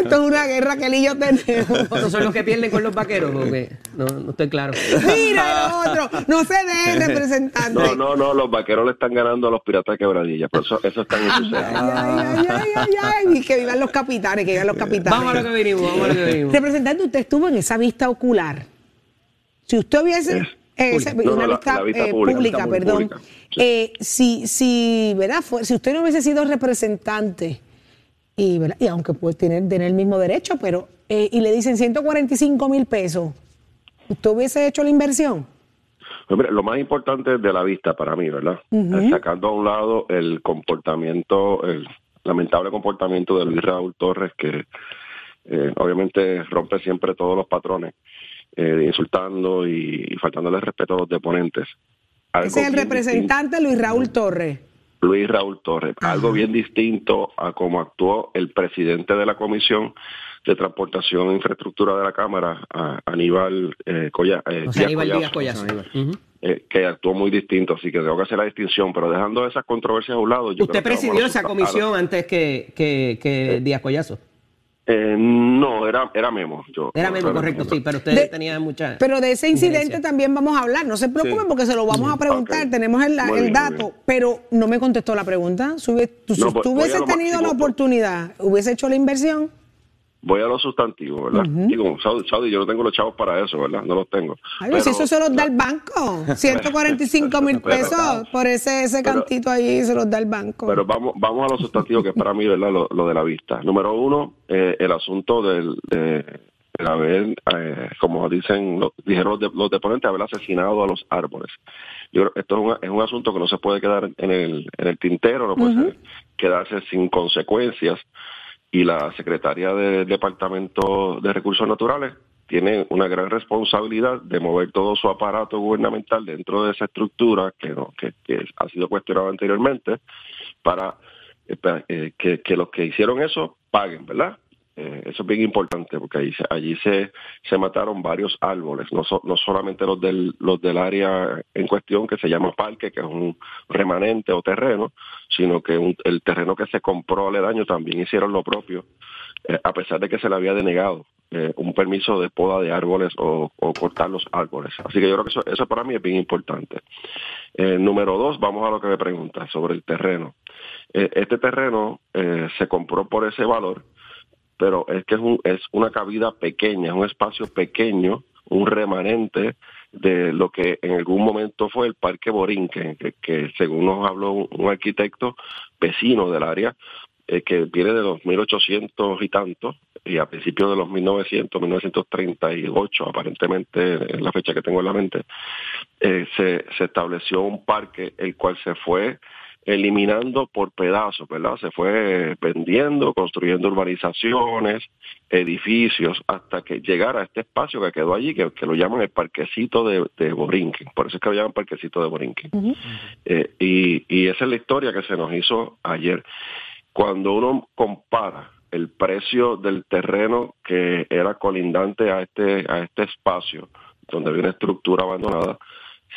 esto es una guerra que él y yo tenemos. ¿Estos son los que pierden con los vaqueros? Porque no, no estoy claro. Mira el otro, no se dé representante. No, no, no, los vaqueros le están ganando a los piratas de quebradilla, por eso, eso está en su serie. Ay, ay, ay, ay, ay, y que vivan los capitanes, que vivan los capitanes. Vamos a lo que venimos, vamos a lo que venimos. Representante, usted estuvo en esa vista ocular. Si usted hubiese... Es eh, esa-. No, no, una la- vista, la vista eh, pública, pública, vista perdón. pública. Sí. Eh, si, si, ¿verdad? Fue- si usted no hubiese sido representante, y, ¿verdad? y aunque puede tener, tener el mismo derecho, pero eh, y le dicen 145 mil pesos, ¿usted hubiese hecho la inversión? Pues mira, lo más importante de la vista para mí, ¿verdad? Sacando a un lado el comportamiento, el lamentable comportamiento de Luis Raúl Torres, que eh, obviamente rompe siempre todos los patrones, eh, insultando y, y faltándole respeto a los deponentes. Algo Ese es el representante Luis Raúl Torres. Luis Raúl Torres. Algo bien distinto a cómo actuó el presidente de la Comisión de Transportación e Infraestructura de la Cámara, a- Aníbal eh, Colla- eh, O sea, Díaz Aníbal Díaz Collazo eh, que actuó muy distinto, así que tengo que hacer la distinción, pero dejando esas controversias a un lado. yo Usted presidió esa comisión antes que, que, que Díaz Collazo. Eh, no, era, era Memo. Yo, Era Memo, correcto, sí, pero usted De- tenía mucha. Pero de ese incidente también vamos a hablar. No se preocupen Sí. porque se lo vamos a preguntar. Tenemos el, el bien, dato, pero no me contestó la pregunta. Si hubie- tú, si No, tú hubieses tenido la máximo, pues. oportunidad, hubiese hecho la inversión. Voy a los sustantivos, ¿verdad? Digo, Saudi, Saudi, yo no tengo los chavos para eso, ¿verdad? No los tengo. Ay, si Pero- eso se los da el banco. 145 mil pesos por ese, ese cantito allí se los da el banco. Pero vamos, vamos a los sustantivos que es para mí, ¿verdad? Lo, lo de la vista. Número uno, eh, el asunto del, de, de haber, eh, como dicen, lo- dijeron los, de- los deponentes, haber asesinado a los árboles. Yo creo que esto es un, es un asunto que no se puede quedar en el, en el tintero, no puede ser- quedarse sin consecuencias. Y la secretaria del Departamento de Recursos Naturales tiene una gran responsabilidad de mover todo su aparato gubernamental dentro de esa estructura que, que, ha sido cuestionada anteriormente para eh, eh, que los que hicieron eso paguen, ¿verdad? Eh, eso es bien importante porque allí, se- se, mataron varios árboles, no, no solamente los del, los del área en cuestión que se llama parque, que es un remanente o terreno, sino que el terreno que se compró aledaño también hicieron lo propio, eh, a pesar de que se le había denegado eh, un permiso de poda de árboles o, o cortar los árboles. Así que yo creo que eso, eso para mí es bien importante. Número dos, vamos a lo que me pregunta sobre el terreno. Este terreno se compró por ese valor, pero es que es, un, es una cabida pequeña, un espacio pequeño, un remanente de lo que en algún momento fue el Parque Borinquen, que, según nos habló un, arquitecto vecino del área, eh, que viene de los 1800 y tantos, y a principios de los 1900, 1938, aparentemente, es la fecha que tengo en la mente, eh, se, se estableció un parque el cual se fue eliminando por pedazos, ¿verdad? Se fue vendiendo, construyendo urbanizaciones, edificios, hasta que llegara a este espacio que quedó allí, que, que lo llaman el parquecito de, de Borinquen. Por eso es que lo llaman parquecito de Borinquen. Eh, y, y esa es la historia que se nos hizo ayer. Cuando uno compara el precio del terreno que era colindante a este, a este espacio, donde había una estructura abandonada,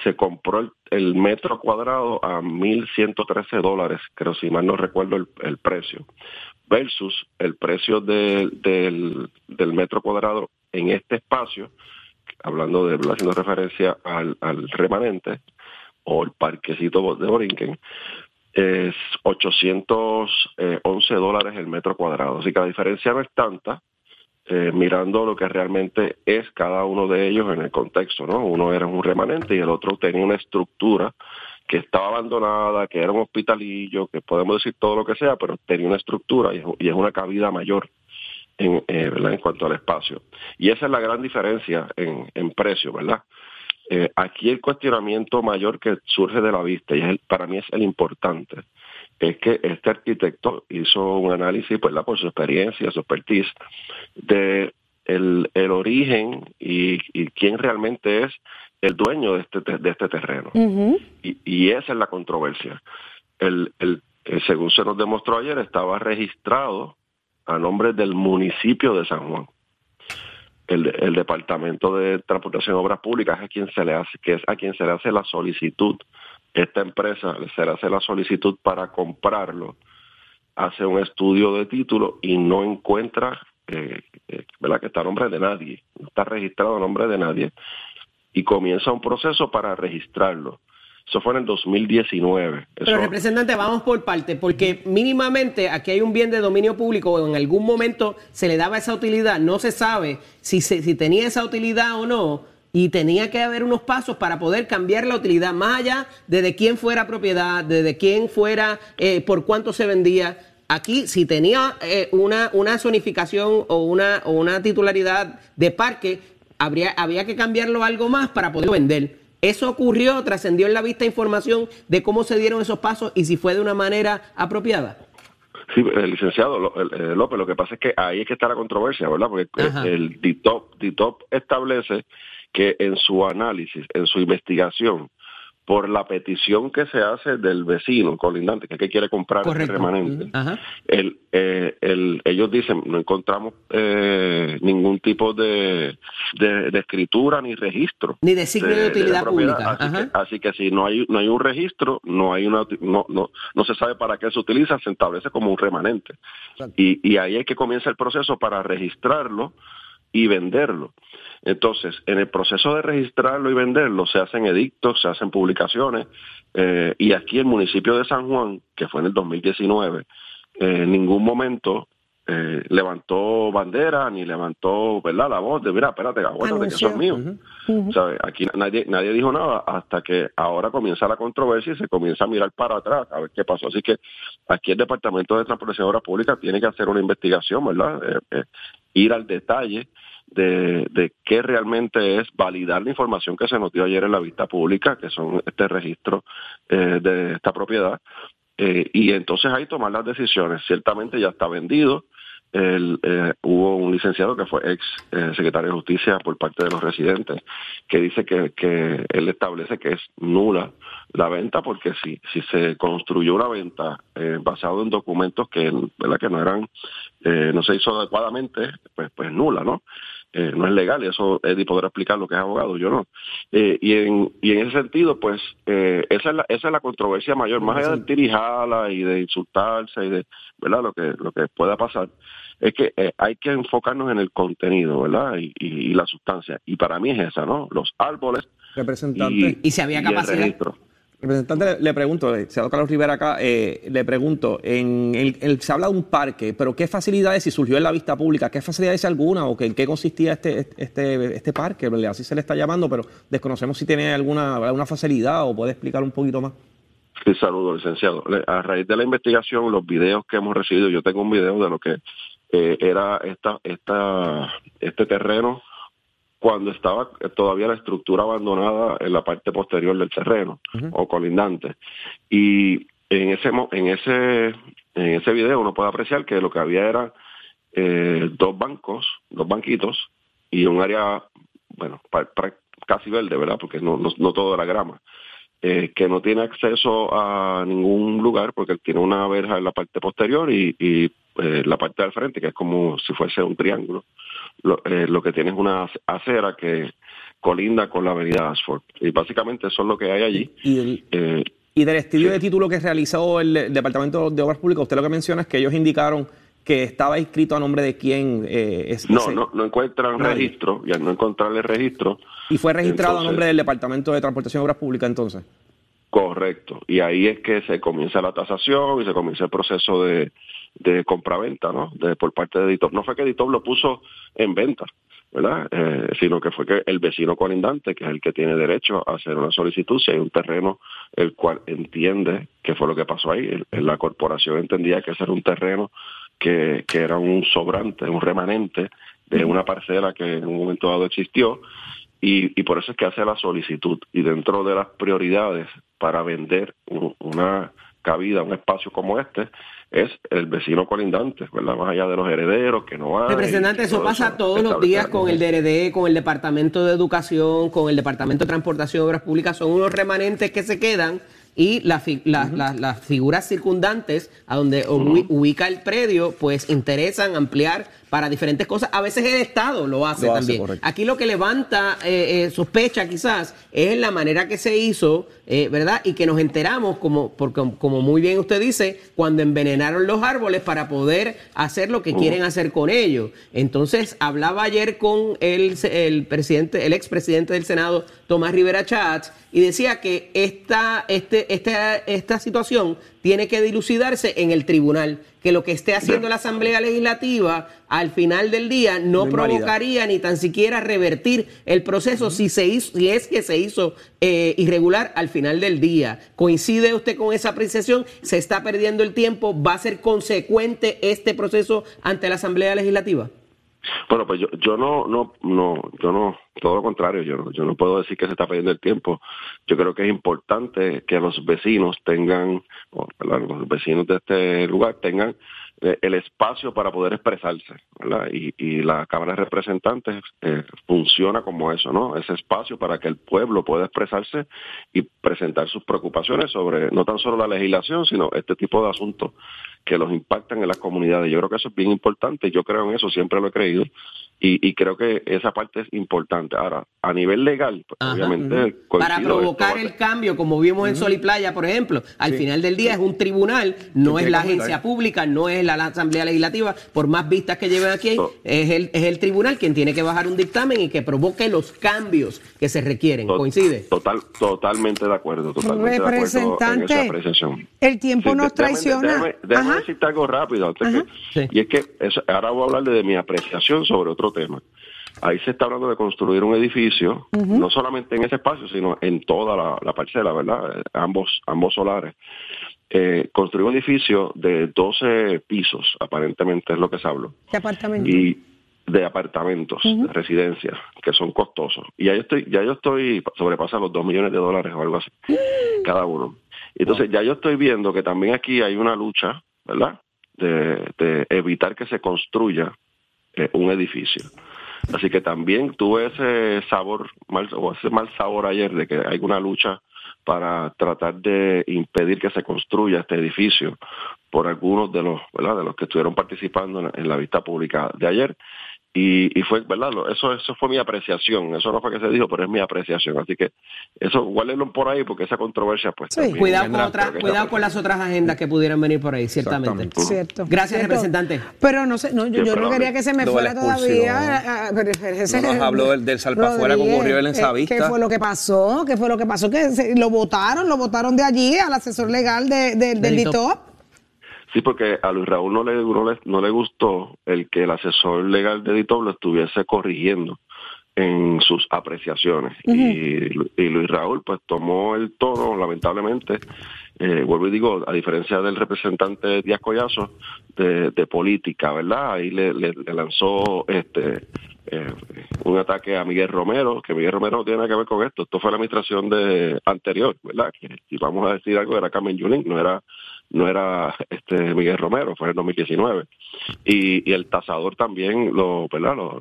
se compró el, metro cuadrado a 1.113 dólares, creo si mal no recuerdo el, precio, versus el precio de- del, del metro cuadrado en este espacio, hablando de, haciendo referencia al, al remanente o el parquecito de Borinquen, es 811 dólares el metro cuadrado. Así que la diferencia no es tanta, eh, mirando lo que realmente es cada uno de ellos en el contexto, ¿no? Uno era un remanente y el otro tenía una estructura que estaba abandonada, que era un hospitalillo, que podemos decir todo lo que sea, pero tenía una estructura y es, una cabida mayor en, eh, en cuanto al espacio. Y esa es la gran diferencia en, en precio, ¿verdad? Eh, aquí el cuestionamiento mayor que surge de la vista, y es el- para mí es el importante, es que este arquitecto hizo un análisis, pues, por su experiencia, su expertise, de el, el origen y, y, quién realmente es el dueño de este, de este terreno. y, y, esa es la controversia. El, el, según se nos demostró ayer, estaba registrado a nombre del municipio de San Juan. El, el Departamento de Transportación y Obras Públicas es a quien se le hace, que es a quien se le hace la solicitud. Esta empresa se le hace la solicitud para comprarlo, hace un estudio de título y no encuentra eh, eh, ¿verdad? que está a nombre de nadie, no está registrado a nombre de nadie, y comienza un proceso para registrarlo. Eso fue en el 2019. Pero representante, vamos por parte, porque mínimamente aquí hay un bien de dominio público o en algún momento se le daba esa utilidad, no se sabe si, se, si tenía esa utilidad o no, y tenía que haber unos pasos para poder cambiar la utilidad, más allá de de quién fuera propiedad, de de quién fuera, eh, por cuánto se vendía. Aquí, si tenía eh, una, una zonificación o una, o una titularidad de parque, habría, había que cambiarlo algo más para poderlo vender. Eso ocurrió, trascendió en la vista información de cómo se dieron esos pasos y si fue de una manera apropiada. Sí, el licenciado López, lo que pasa es que ahí es que está la controversia, ¿verdad? Porque el DITOP, DITOP establece que en su análisis, en su investigación, por la petición que se hace del vecino colindante, que, es que quiere comprar el remanente. El, eh, el, ellos dicen, no encontramos eh, ningún tipo de, de, escritura ni registro. Ni de signo de, utilidad pública. Así que, si no hay, no hay un registro, no hay una no, no, no se sabe para qué se utiliza, se establece como un remanente. Y, y ahí es que comienza el proceso para registrarlo y venderlo. Entonces, en el proceso de registrarlo y venderlo se hacen edictos, se hacen publicaciones, eh, y aquí el municipio de San Juan, que fue en el 2019, eh, en ningún momento eh, levantó bandera ni levantó verdad la voz de mira espérate aguántate que eso es mío aquí nadie nadie dijo nada hasta que ahora comienza la controversia y se comienza a mirar para atrás a ver qué pasó. Así que aquí el departamento de transportación y obras públicas tiene que hacer una investigación verdad ir al detalle de, de qué realmente es validar la información que se nos dio ayer en la vista pública, que son este registro eh, de esta propiedad, eh, y entonces ahí tomar las decisiones. Ciertamente ya está vendido, eh, hubo un licenciado que fue ex secretario de justicia por parte de los residentes que dice que, que él establece que es nula la venta porque si si se construyó una venta eh, basado en documentos que verdad que no eran no se hizo adecuadamente pues pues nula no eh, no es legal y eso Eddie podrá explicar lo que es abogado, yo no. Eh, y, en, y en ese sentido, pues, eh, esa, es la, esa es la controversia mayor, más allá de tirijala y de insultarse y de, ¿verdad? Lo que, lo que pueda pasar, es que hay que enfocarnos en el contenido, ¿verdad? Y, y, la sustancia. Y para mí es esa, ¿no? Los árboles. Representante. Y, si había capacidad. Representante, le, pregunto, eh, senador Carlos Rivera acá, eh, le pregunto, en el, se habla de un parque, pero ¿qué facilidades, si surgió en la vista pública, qué facilidades alguna o en qué consistía este, este, este parque? Así se le está llamando, pero desconocemos si tiene alguna, alguna facilidad o puede explicar un poquito más. Sí, saludo, licenciado. A raíz de la investigación, los videos que hemos recibido, yo tengo un video de lo que eh, era esta, esta, este terreno cuando estaba todavía la estructura abandonada en la parte posterior del terreno o colindante. Y en ese en ese en ese video uno puede apreciar que lo que había era eh, dos bancos, dos banquitos y un área, bueno, casi verde, ¿verdad? Porque no, no, todo era grama. Eh, que no tiene acceso a ningún lugar porque tiene una verja en la parte posterior y, y eh, la parte del frente, que es como si fuese un triángulo lo, eh, lo que tiene es una acera que colinda con la avenida Asford. Y básicamente eso es lo que hay allí. Y, eh, y del estudio de título que realizó el Departamento de Obras Públicas, usted lo que menciona es que ellos indicaron que estaba inscrito a nombre de quién eh, es. No, no, no encuentran registro, y al no encontrarle registro. ¿Y fue registrado a nombre del Departamento de Transportación y Obras Públicas entonces? Correcto. Y ahí es que se comienza la tasación y se comienza el proceso de, de compraventa, ¿no? De, por parte de Editop. No fue que Editop lo puso en venta, ¿verdad? Eh, sino que fue que el vecino colindante, que es el que tiene derecho a hacer una solicitud, si hay un terreno el cual entiende que fue lo que pasó ahí. la corporación entendía que ese era un terreno que, que era un sobrante, un remanente de una parcela que en un momento dado existió y, y por eso es que hace la solicitud y dentro de las prioridades para vender una cabida un espacio como este es el vecino colindante, ¿verdad? Más allá de los herederos que no hay. Representante, eso pasa todos los días con el DRD, con el Departamento de Educación, con el Departamento de Transportación y Obras Públicas. Son unos remanentes que se quedan y las fi- la- la- las figuras circundantes a donde ubi- ubica el predio, pues interesan ampliar para diferentes cosas. A veces el Estado lo hace Lo también. Aquí lo que levanta eh, eh, sospecha quizás es la manera que se hizo, eh, ¿verdad? Y que nos enteramos, como, porque, como muy bien usted dice, cuando envenenaron los árboles para poder hacer lo que quieren hacer con ellos. Entonces, hablaba ayer con el, el presidente, el expresidente del Senado, Tomás Rivera Chats, y decía que esta, este, esta, esta situación tiene que dilucidarse en el tribunal, que lo que esté haciendo la Asamblea Legislativa al final del día no, provocaría ni tan siquiera revertir el proceso si se hizo, si es que se hizo eh, irregular al final del día. ¿Coincide usted con esa apreciación? ¿Se está perdiendo el tiempo? ¿Va a ser consecuente este proceso ante la Asamblea Legislativa? Bueno, pues yo, yo no, no, no, yo no, todo lo contrario, yo, no- yo no puedo decir que se está perdiendo el tiempo. Yo creo que es importante que los vecinos tengan, o, los vecinos de este lugar tengan eh, el espacio para poder expresarse, ¿verdad? Y, y la Cámara de Representantes eh, funciona como eso, ¿no? Ese espacio para que el pueblo pueda expresarse y presentar sus preocupaciones sobre no tan solo la legislación, sino este tipo de asuntos que los impactan en las comunidades. Yo creo que eso es bien importante, yo creo en eso, siempre lo he creído, y, y creo que esa parte es importante. Ahora, a nivel legal, pues, Ajá. obviamente... Para provocar esto el cambio, como vimos en Sol y Playa, por ejemplo, al final del día es un tribunal, no es la agencia pública, no es la, la Asamblea Legislativa, por más vistas que lleven aquí, es el, es el tribunal quien tiene que bajar un dictamen y que provoque los cambios que se requieren. to- ¿Coincide? Total, totalmente de acuerdo, totalmente de acuerdo en Representante, esa apreciación. el tiempo Sí, nos déjame- traiciona. Déjame, déjame Ajá. decirte algo rápido. antes Ajá. que- Sí. Y es que eso- ahora voy a hablar de mi apreciación sobre otro tema. Ahí se está hablando de construir un edificio, no solamente en ese espacio, sino en toda la, la parcela, ¿verdad? Ambos, ambos solares. Eh, construir un edificio de 12 pisos, aparentemente es lo que se habló ¿Qué apartamento? y de apartamentos, de residencias, que son costosos. Y ya yo estoy, ya yo estoy, sobrepasa los 2 millones de dólares o algo así, cada uno. Entonces ya yo estoy viendo que también aquí hay una lucha, De, evitar que se construya eh, un edificio. Así que también tuve ese sabor, mal, o ese mal sabor ayer de que hay una lucha para tratar de impedir que se construya este edificio por algunos de los, de los que estuvieron participando en la, en la vista pública de ayer. Y, y fue, ¿verdad? Eso, eso fue mi apreciación. Eso no fue que se dijo, pero es mi apreciación. Así que eso, guárdenlo por ahí porque esa controversia, pues. Sí. Cuidado con, otras, cuidado con las otras agendas que pudieran venir por ahí, ciertamente. Cierto. Gracias, Cierto. representante. Pero no sé, no, yo, yo no quería que se me fuera todavía. ese- No nos habló del- del salpafuera que ocurrió en esa eh, vista. ¿Qué fue lo que pasó? ¿Qué fue lo que pasó? Que se- lo votaron, lo votaron de allí al asesor legal de, de- del Del DITOP. Sí, porque a Luis Raúl no le, no le, no le gustó el que el asesor legal de Editop lo estuviese corrigiendo en sus apreciaciones. y, Lu- y Luis Raúl pues tomó el tono, lamentablemente, eh, vuelvo y digo, a diferencia del representante Díaz Collazo, de, de política, ¿verdad? Ahí le, le- le lanzó este eh, un ataque a Miguel Romero, que Miguel Romero no tiene nada que ver con esto. Esto fue la administración de anterior, ¿verdad? Que, y vamos a decir algo, era Carmen Yulín, no era no era este Miguel Romero, fue en el 2019. Y, y el tasador también lo, ¿verdad? Lo,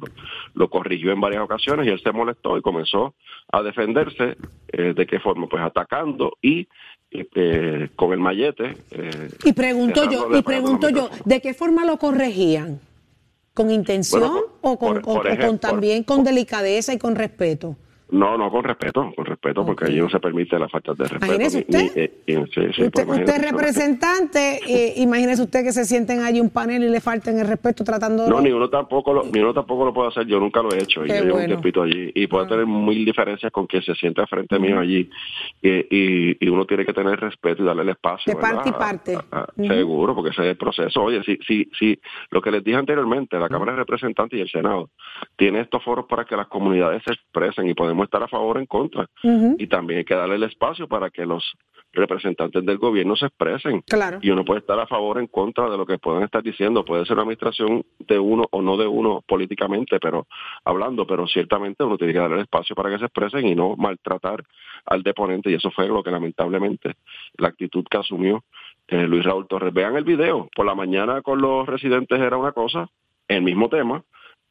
lo- corrigió en varias ocasiones y él se molestó y comenzó a defenderse. eh, ¿De qué forma? Pues atacando y eh, con el mallete. eh, Y pregunto yo, y pregunto yo. ¿de qué forma lo corregían? ¿Con intención Bueno, por- o, con, por- o- por o ejemplo, con también con delicadeza y con respeto? No, no, con respeto, con respeto, porque allí no se permite la falta de respeto. Imagínese ni- ni- usted. sí, sí, usted, es representante, eh, imagínese usted que se sienten allí un panel y le falten el respeto tratando de... No, ni uno tampoco lo, ni uno tampoco lo puedo hacer, yo nunca lo he hecho, y Qué yo llevo bueno. un tiempito allí, y puedo tener mil diferencias con quien se sienta frente mío allí, y, y, y uno tiene que tener respeto y darle el espacio. De parte y parte. A- a- Seguro, porque ese es el proceso. Oye, si, si, si lo que les dije anteriormente, la Cámara de Representantes y el Senado tiene estos foros para que las comunidades se expresen y podemos estar a favor o en contra, y también hay que darle el espacio para que los representantes del gobierno se expresen. Claro. Y uno puede estar a favor o en contra de lo que puedan estar diciendo. Puede ser una administración de uno o no de uno políticamente, pero hablando, pero ciertamente uno tiene que darle el espacio para que se expresen y no maltratar al deponente. Y eso fue lo que lamentablemente la actitud que asumió eh, Luis Raúl Torres. Vean el video. Por la mañana con los residentes era una cosa, el mismo tema,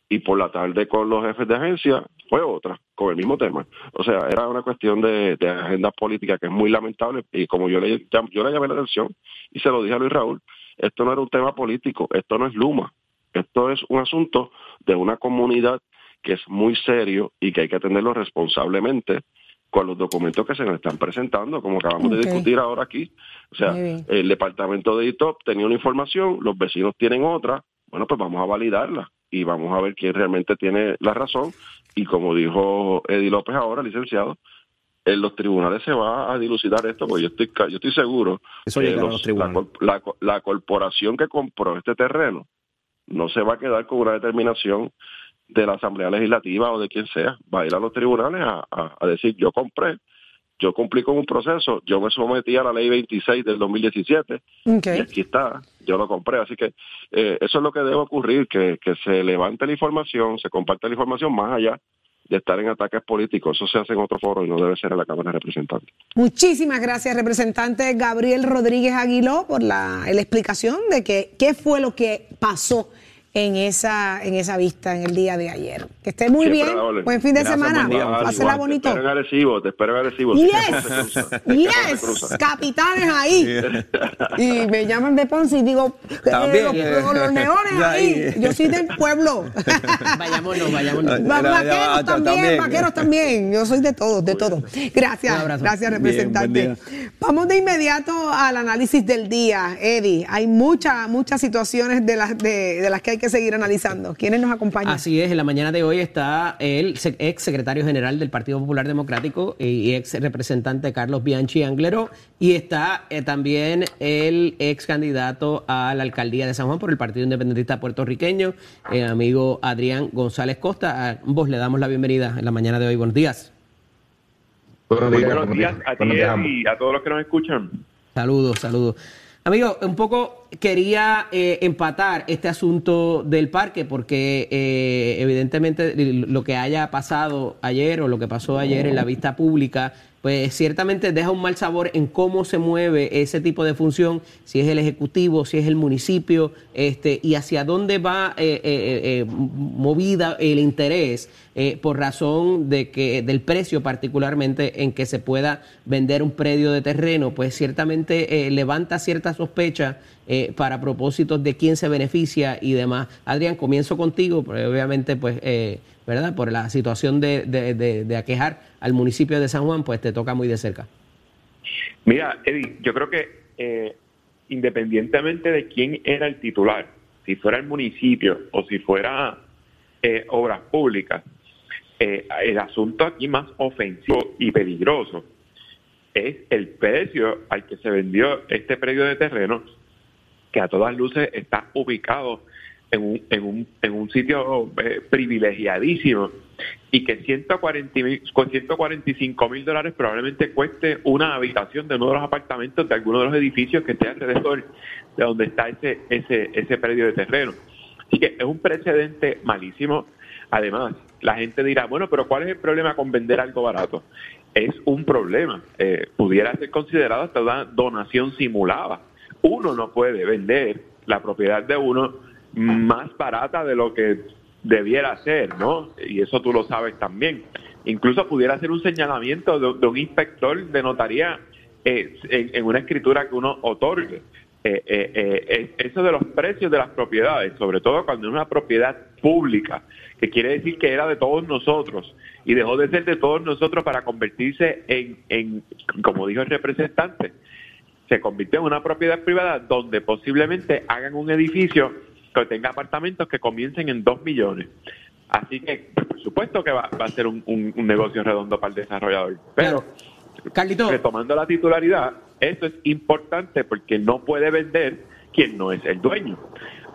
y por la tarde con los jefes de agencia fue otra, con el mismo tema. O sea, era una cuestión de, de agenda política que es muy lamentable y como yo le, yo le llamé la atención y se lo dije a Luis Raúl, esto no era un tema político, esto no es Luma, esto es un asunto de una comunidad que es muy serio y que hay que atenderlo responsablemente con los documentos que se nos están presentando, como acabamos de discutir ahora aquí. O sea, el departamento de ITOP tenía una información, los vecinos tienen otra, bueno, pues vamos a validarla y vamos a ver quién realmente tiene la razón. Y como dijo Eddie López ahora, licenciado, en los tribunales se va a dilucidar esto, porque yo estoy, yo estoy seguro Eso que los- los tribunales. la, la la corporación que compró este terreno no se va a quedar con una determinación de la Asamblea Legislativa o de quien sea, va a ir a los tribunales a, a- a decir yo compré, yo cumplí con un proceso, yo me sometí a la ley 26 del 2017 Ok. y aquí está, yo lo compré, así que eh, eso es lo que debe ocurrir, que, que se levante la información, se comparte la información más allá de estar en ataques políticos, eso se hace en otro foro y no debe ser en la Cámara de Representantes. Muchísimas gracias, representante Gabriel Rodríguez Aguiló, por la, la explicación de que, qué fue lo que pasó en esa, en esa vista en el día de ayer. Que esté muy Siempre bien. Buen fin de Gracias, semana. Pásela bonito. Te espero en Arecibo, te espero en Arecibo. Yes, yes, capitanes ahí. Y me llaman de Ponce y digo, eh, También, los, eh. los- los leones ahí. Yo soy del pueblo. Vayámonos, vayámonos. Vaqueros también, también. vaqueros también. Yo soy de todos, de todos. Un Gracias, abrazo. gracias, representante. Vamos de inmediato al análisis del día, Eddie. Hay muchas, muchas situaciones de las, de, de las que hay que seguir analizando. ¿Quiénes nos acompañan? Así es, en la mañana de hoy está el ex secretario general del Partido Popular Democrático y ex representante Carlos Bianchi Anglero y está eh, también el ex candidato a la alcaldía de San Juan por el Partido Independentista Puertorriqueño, el amigo Adrián González Costa. A ambos le damos la bienvenida en la mañana de hoy. Buenos días. Buenos días, Buenos días a ti y a todos los que nos escuchan. Saludos, saludos. Amigo, un poco quería eh, empatar este asunto del parque porque eh, evidentemente lo que haya pasado ayer o lo que pasó ayer en la vista pública, pues ciertamente deja un mal sabor en cómo se mueve ese tipo de función, si es el ejecutivo, si es el municipio, este, y hacia dónde va eh, eh, eh, movida el interés eh, por razón de que del precio particularmente en que se pueda vender un predio de terreno, pues ciertamente eh, levanta cierta sospecha eh, para propósitos de quién se beneficia y demás. Adrián, comienzo contigo, porque obviamente pues eh, ¿verdad? Por la situación de, de, de, de aquejar al municipio de San Juan, pues te toca muy de cerca. Mira, Eddie, yo creo que eh, independientemente de quién era el titular, si fuera el municipio o si fuera eh, obras públicas, eh, el asunto aquí más ofensivo y peligroso es el precio al que se vendió este predio de terreno, que a todas luces está ubicado en un, en un, en un sitio eh, privilegiadísimo y que 140, mil- con 145 mil dólares probablemente cueste una habitación de uno de los apartamentos de alguno de los edificios que esté alrededor de donde está ese, ese, ese predio de terreno. Así que es un precedente malísimo. Además, la gente dirá, bueno, pero ¿cuál es el problema con vender algo barato? Es un problema. Eh, pudiera ser considerado hasta una donación simulada. Uno no puede vender la propiedad de uno más barata de lo que debiera ser, ¿no? Y eso tú lo sabes también. Incluso pudiera ser un señalamiento de, un inspector de notaría eh, en, una escritura que uno otorgue. Eh, eh, eh, eso de los precios de las propiedades, sobre todo cuando es una propiedad pública, que quiere decir que era de todos nosotros y dejó de ser de todos nosotros para convertirse en, en como dijo el representante, se convirtió en una propiedad privada donde posiblemente hagan un edificio que tenga apartamentos que comiencen en 2 millones. Así que, por supuesto que va, va a ser un, un- un negocio redondo para el desarrollador. Pero, Carlito, retomando la titularidad, eso es importante porque no puede vender quien no es el dueño.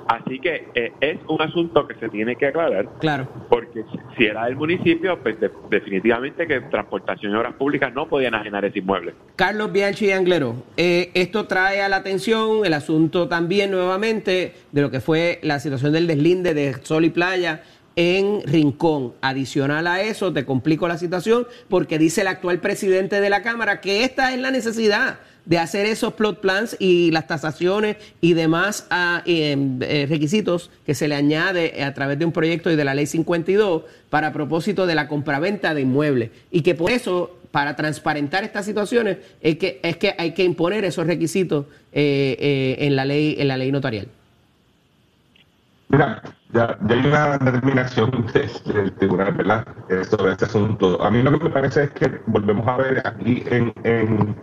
Así que eh, es un asunto que se tiene que aclarar. Claro. Porque si era del municipio, pues de- definitivamente que Transportación y Obras Públicas no podían ajenar ese inmueble. Carlos Bianchi Anglero, eh, esto trae a la atención el asunto también nuevamente de lo que fue la situación del deslinde de Sol y Playa en Rincón. Adicional a eso, te complico la situación porque dice el actual presidente de la Cámara que esta es la necesidad de hacer esos plot plans y las tasaciones y demás ah, eh, eh, requisitos que se le añade a través de un proyecto y de la ley 52 para propósito de la compraventa de inmuebles. Y que por eso, para transparentar estas situaciones, es que, es que hay que imponer esos requisitos eh, eh, en, la ley, en la ley notarial. Mira, ya, ya hay una determinación de- del tribunal, ¿verdad? Sobre este asunto. A mí lo que me parece es que volvemos a ver aquí en, en,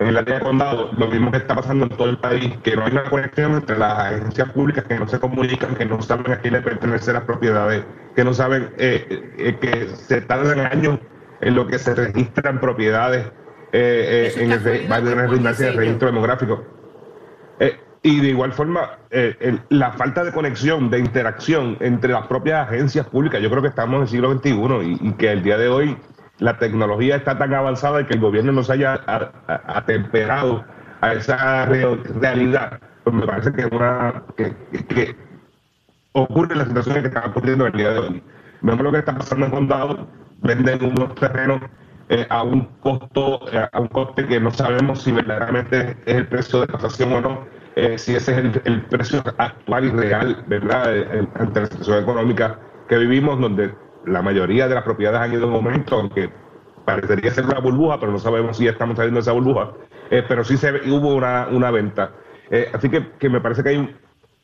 en el área de condado lo mismo que está pasando en todo el país, que no hay una conexión entre las agencias públicas que no se comunican, que no saben a quién le pertenecen las propiedades, que no saben eh, eh, que se tardan años en lo que se registran propiedades eh, eh, en el, redundancia, del registro demográfico. Eh, y de igual forma, el- la falta de conexión, de interacción entre las propias agencias públicas, yo creo que estamos en el siglo XXI y, y que el día de hoy la tecnología está tan avanzada que el gobierno no se haya atemperado a esa re- realidad, pues me parece que ocurre las situaciones que están ocurriendo el día de hoy. Vemos lo que está pasando en condado, venden unos terrenos eh, a un costo, eh, a un coste que no sabemos si verdaderamente es el precio de tasación o no, eh, si ese es el, el precio actual y real, ¿verdad? Ante la situación económica que vivimos, donde la mayoría de las propiedades han ido en aumento, aunque parecería ser una burbuja, pero no sabemos si estamos saliendo de esa burbuja, Eh, pero sí se, hubo una, venta. Eh, así que, me parece que hay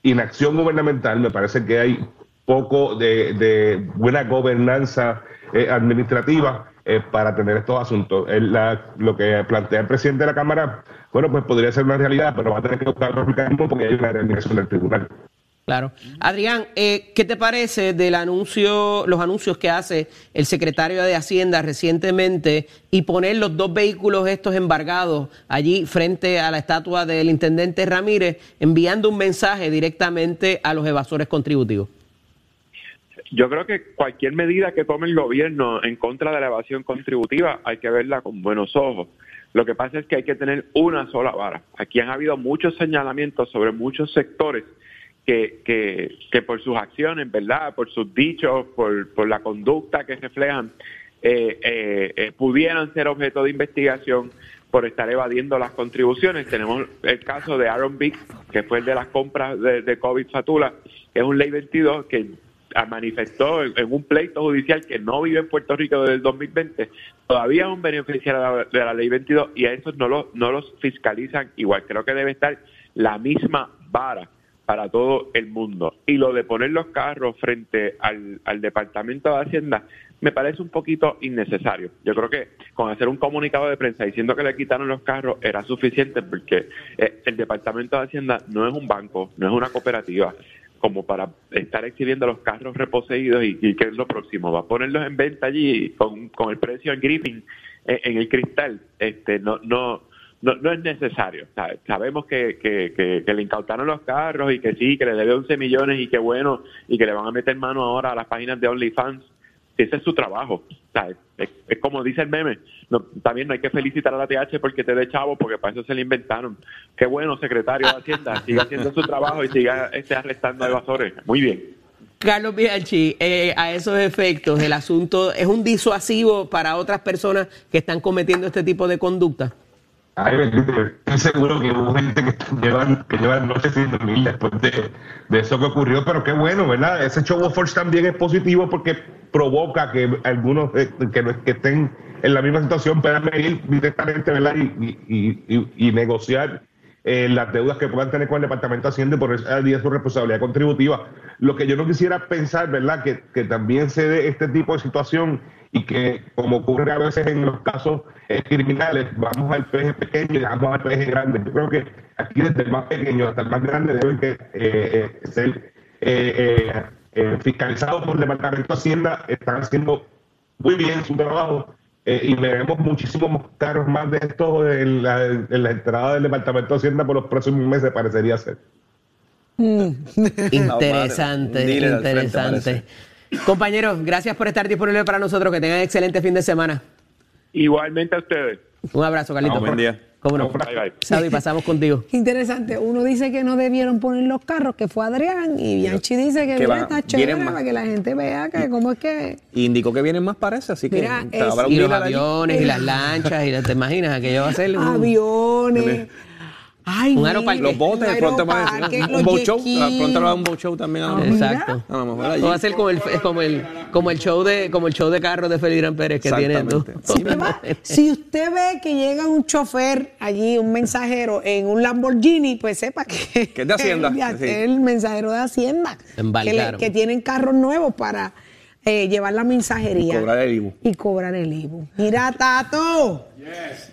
inacción gubernamental, me parece que hay poco de, buena gobernanza eh, administrativa para tener estos asuntos. Lo que plantea el presidente de la Cámara, bueno, pues podría ser una realidad, pero va a tener que buscar otro mecanismo porque hay una determinación del tribunal. Claro. Adrián, eh, ¿qué te parece del anuncio, los anuncios que hace el secretario de Hacienda recientemente y poner los dos vehículos estos embargados allí frente a la estatua del intendente Ramírez, enviando un mensaje directamente a los evasores contributivos? Yo creo que cualquier medida que tome el gobierno en contra de la evasión contributiva hay que verla con buenos ojos. Lo que pasa es que hay que tener una sola vara. Aquí han habido muchos señalamientos sobre muchos sectores que, que, que por sus acciones, ¿verdad? Por sus dichos, por, por la conducta que reflejan, eh, eh, eh, pudieran ser objeto de investigación por estar evadiendo las contribuciones. Tenemos el caso de Aaron Biggs, que fue el de las compras de, COVID Fatula, que es un ley 22 que manifestó en, un pleito judicial que no vive en Puerto Rico desde el 2020, todavía es un beneficiario de la ley 22 y a esos no, lo- no los fiscalizan igual. Creo que debe estar la misma vara para todo el mundo. Y lo de poner los carros frente al, Departamento de Hacienda me parece un poquito innecesario. Yo creo que con hacer un comunicado de prensa diciendo que le quitaron los carros era suficiente porque eh, el Departamento de Hacienda no es un banco, no es una cooperativa como para estar exhibiendo los carros reposeídos y, y qué es lo próximo, va a ponerlos en venta allí con, con el precio en griffin en, en el cristal, este no no no, no es necesario. Sabemos que, que, le incautaron los carros y que sí, que le debe 11 millones y que bueno, y que le van a meter mano ahora a las páginas de OnlyFans. Ese es su trabajo. es como dice el meme. No, también no hay que felicitar a la TH porque te dé chavo, porque para eso se le inventaron. Qué bueno, secretario de Hacienda, siga haciendo su trabajo y siga este, arrestando a evasores. Muy bien. Carlos Bianchi, eh, a esos efectos, el asunto es un disuasivo para otras personas que están cometiendo este tipo de conducta. Ay, estoy seguro que hubo gente que llevan, que llevan noches sin dormir después de, eso que ocurrió, pero qué bueno, ¿verdad? Ese show of force también es positivo porque provoca que algunos eh, que, que estén en la misma situación puedan venir directamente, ¿verdad? Y, y, negociar eh, las deudas que puedan tener con el Departamento de Hacienda por eso día su responsabilidad contributiva. Lo que yo no quisiera pensar, ¿verdad? Que, que también se dé este tipo de situación y que, como ocurre a veces en los casos eh, criminales, vamos al peje pequeño y vamos al peje grande. Yo creo que aquí desde el más pequeño hasta el más grande deben que, eh, eh, ser eh, eh, eh, fiscalizados por el Departamento de Hacienda, están haciendo muy bien su trabajo eh, y veremos muchísimos carros más de estos en la, en la entrada del Departamento de Hacienda por los próximos meses, parecería ser. Interesante, al frente, interesante. Compañeros, gracias por estar disponibles para nosotros. Que tengan excelente fin de semana. Igualmente a ustedes. Un abrazo, Carlitos. Buen día. ¿Cómo no? Bye, pasamos contigo. Interesante. Uno dice que no debieron poner los carros, que fue Adrián, y Bianchi dice que, Que mira, va- está chévere vienen más. para que la gente vea que cómo es que... Indicó que vienen más, parece, así que Mira, es- Y los allí. aviones y las lanchas, y ¿te imaginas? Aquello va a ser un- Aviones. Ay, Un aeroparque. Los botes, de pronto van a decir, un boat show. Pronto habrá un boat show también. A Ah, mejor. Exacto. A lo mejor allí. O va a ser como el, como el, como el show de, como el show de carros de Felipe Gran Pérez que tiene tú. Si usted ve que llega un chofer allí, un mensajero en un Lamborghini, pues sepa que, Que es de Hacienda, es sí. el mensajero de Hacienda. Que, le- que tienen carros nuevos para eh, llevar la mensajería. Y cobrar el IBU. Y cobrar el IBU. Mira, Tato.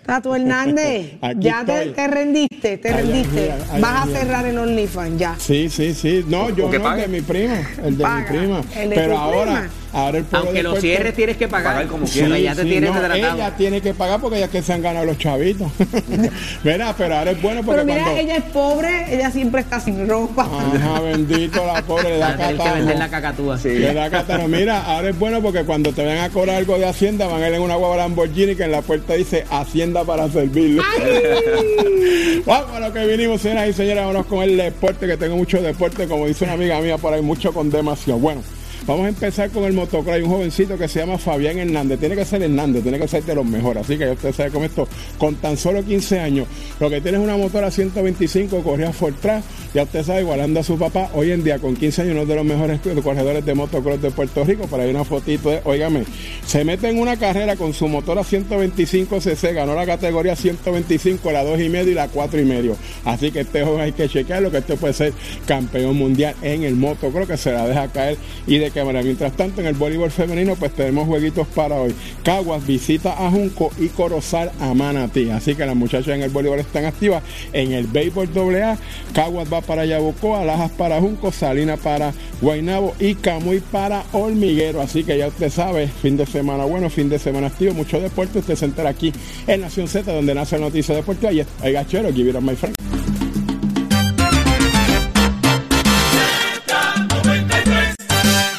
Tato Hernández. Aquí ya te, rendiste, te Ay, rendiste. ay, Vas a cerrar el OnlyFans ya. Sí, sí, sí. No, yo que no, el de mi primo. El de Paga. mi prima. El de Pero ahora, prima. Ahora el pueblo Aunque de lo Puerto- cierres tienes que pagar. Pagar como Sí, quieras. ya te sí, tienes no, tratado. ella tiene que pagar porque ella es que se han ganado los chavitos. Verá, pero ahora es bueno porque Pero mira, cuando... ella es pobre, ella siempre está sin ropa. Ajá, bendito, la pobre le da que vender la cacatúa. Le da catarro. Mira, ahora es bueno porque cuando te vayan a cobrar algo de Hacienda, van a ir en una guagua Lamborghini que en la puerta dice Hacienda para servirle. Vamos a lo que vinimos, señoras y señores, vámonos con el deporte, que tengo mucho deporte, como dice una amiga mía por ahí, mucho con demasiado. Bueno, vamos a empezar con el motocross. Hay un jovencito que se llama Fabián Hernández. Tiene que ser Hernández, tiene que ser de los mejores. Así que ya usted sabe cómo esto, con tan solo 15 años, lo que tiene es una motora 125, corría Fortran. Ya usted sabe, igualando a su papá, hoy en día con 15 años, uno de los mejores corredores de motocross de Puerto Rico. Por ahí una fotito de, óigame, se mete en una carrera con su motora 125 cc, ganó la categoría 125, la 2 y medio y la 4 y medio. Así que este joven hay que chequearlo, que este puede ser campeón mundial en el motocross, que se la deja caer y de Mientras tanto, en el voleibol femenino, pues tenemos jueguitos para hoy. Caguas visita a Junco y Corozal a Manatí. Así que las muchachas en el voleibol están activas. En el béisbol AA, Caguas va para Yabucoa, Lajas para Junco, Salina para Guaynabo y Camuy para Hormiguero. Así que ya usted sabe, fin de semana bueno, fin de semana activo, mucho deporte. Usted se entera aquí en Nación Z, donde nace la noticia deportiva. Y es el gachero, give it up, my friend.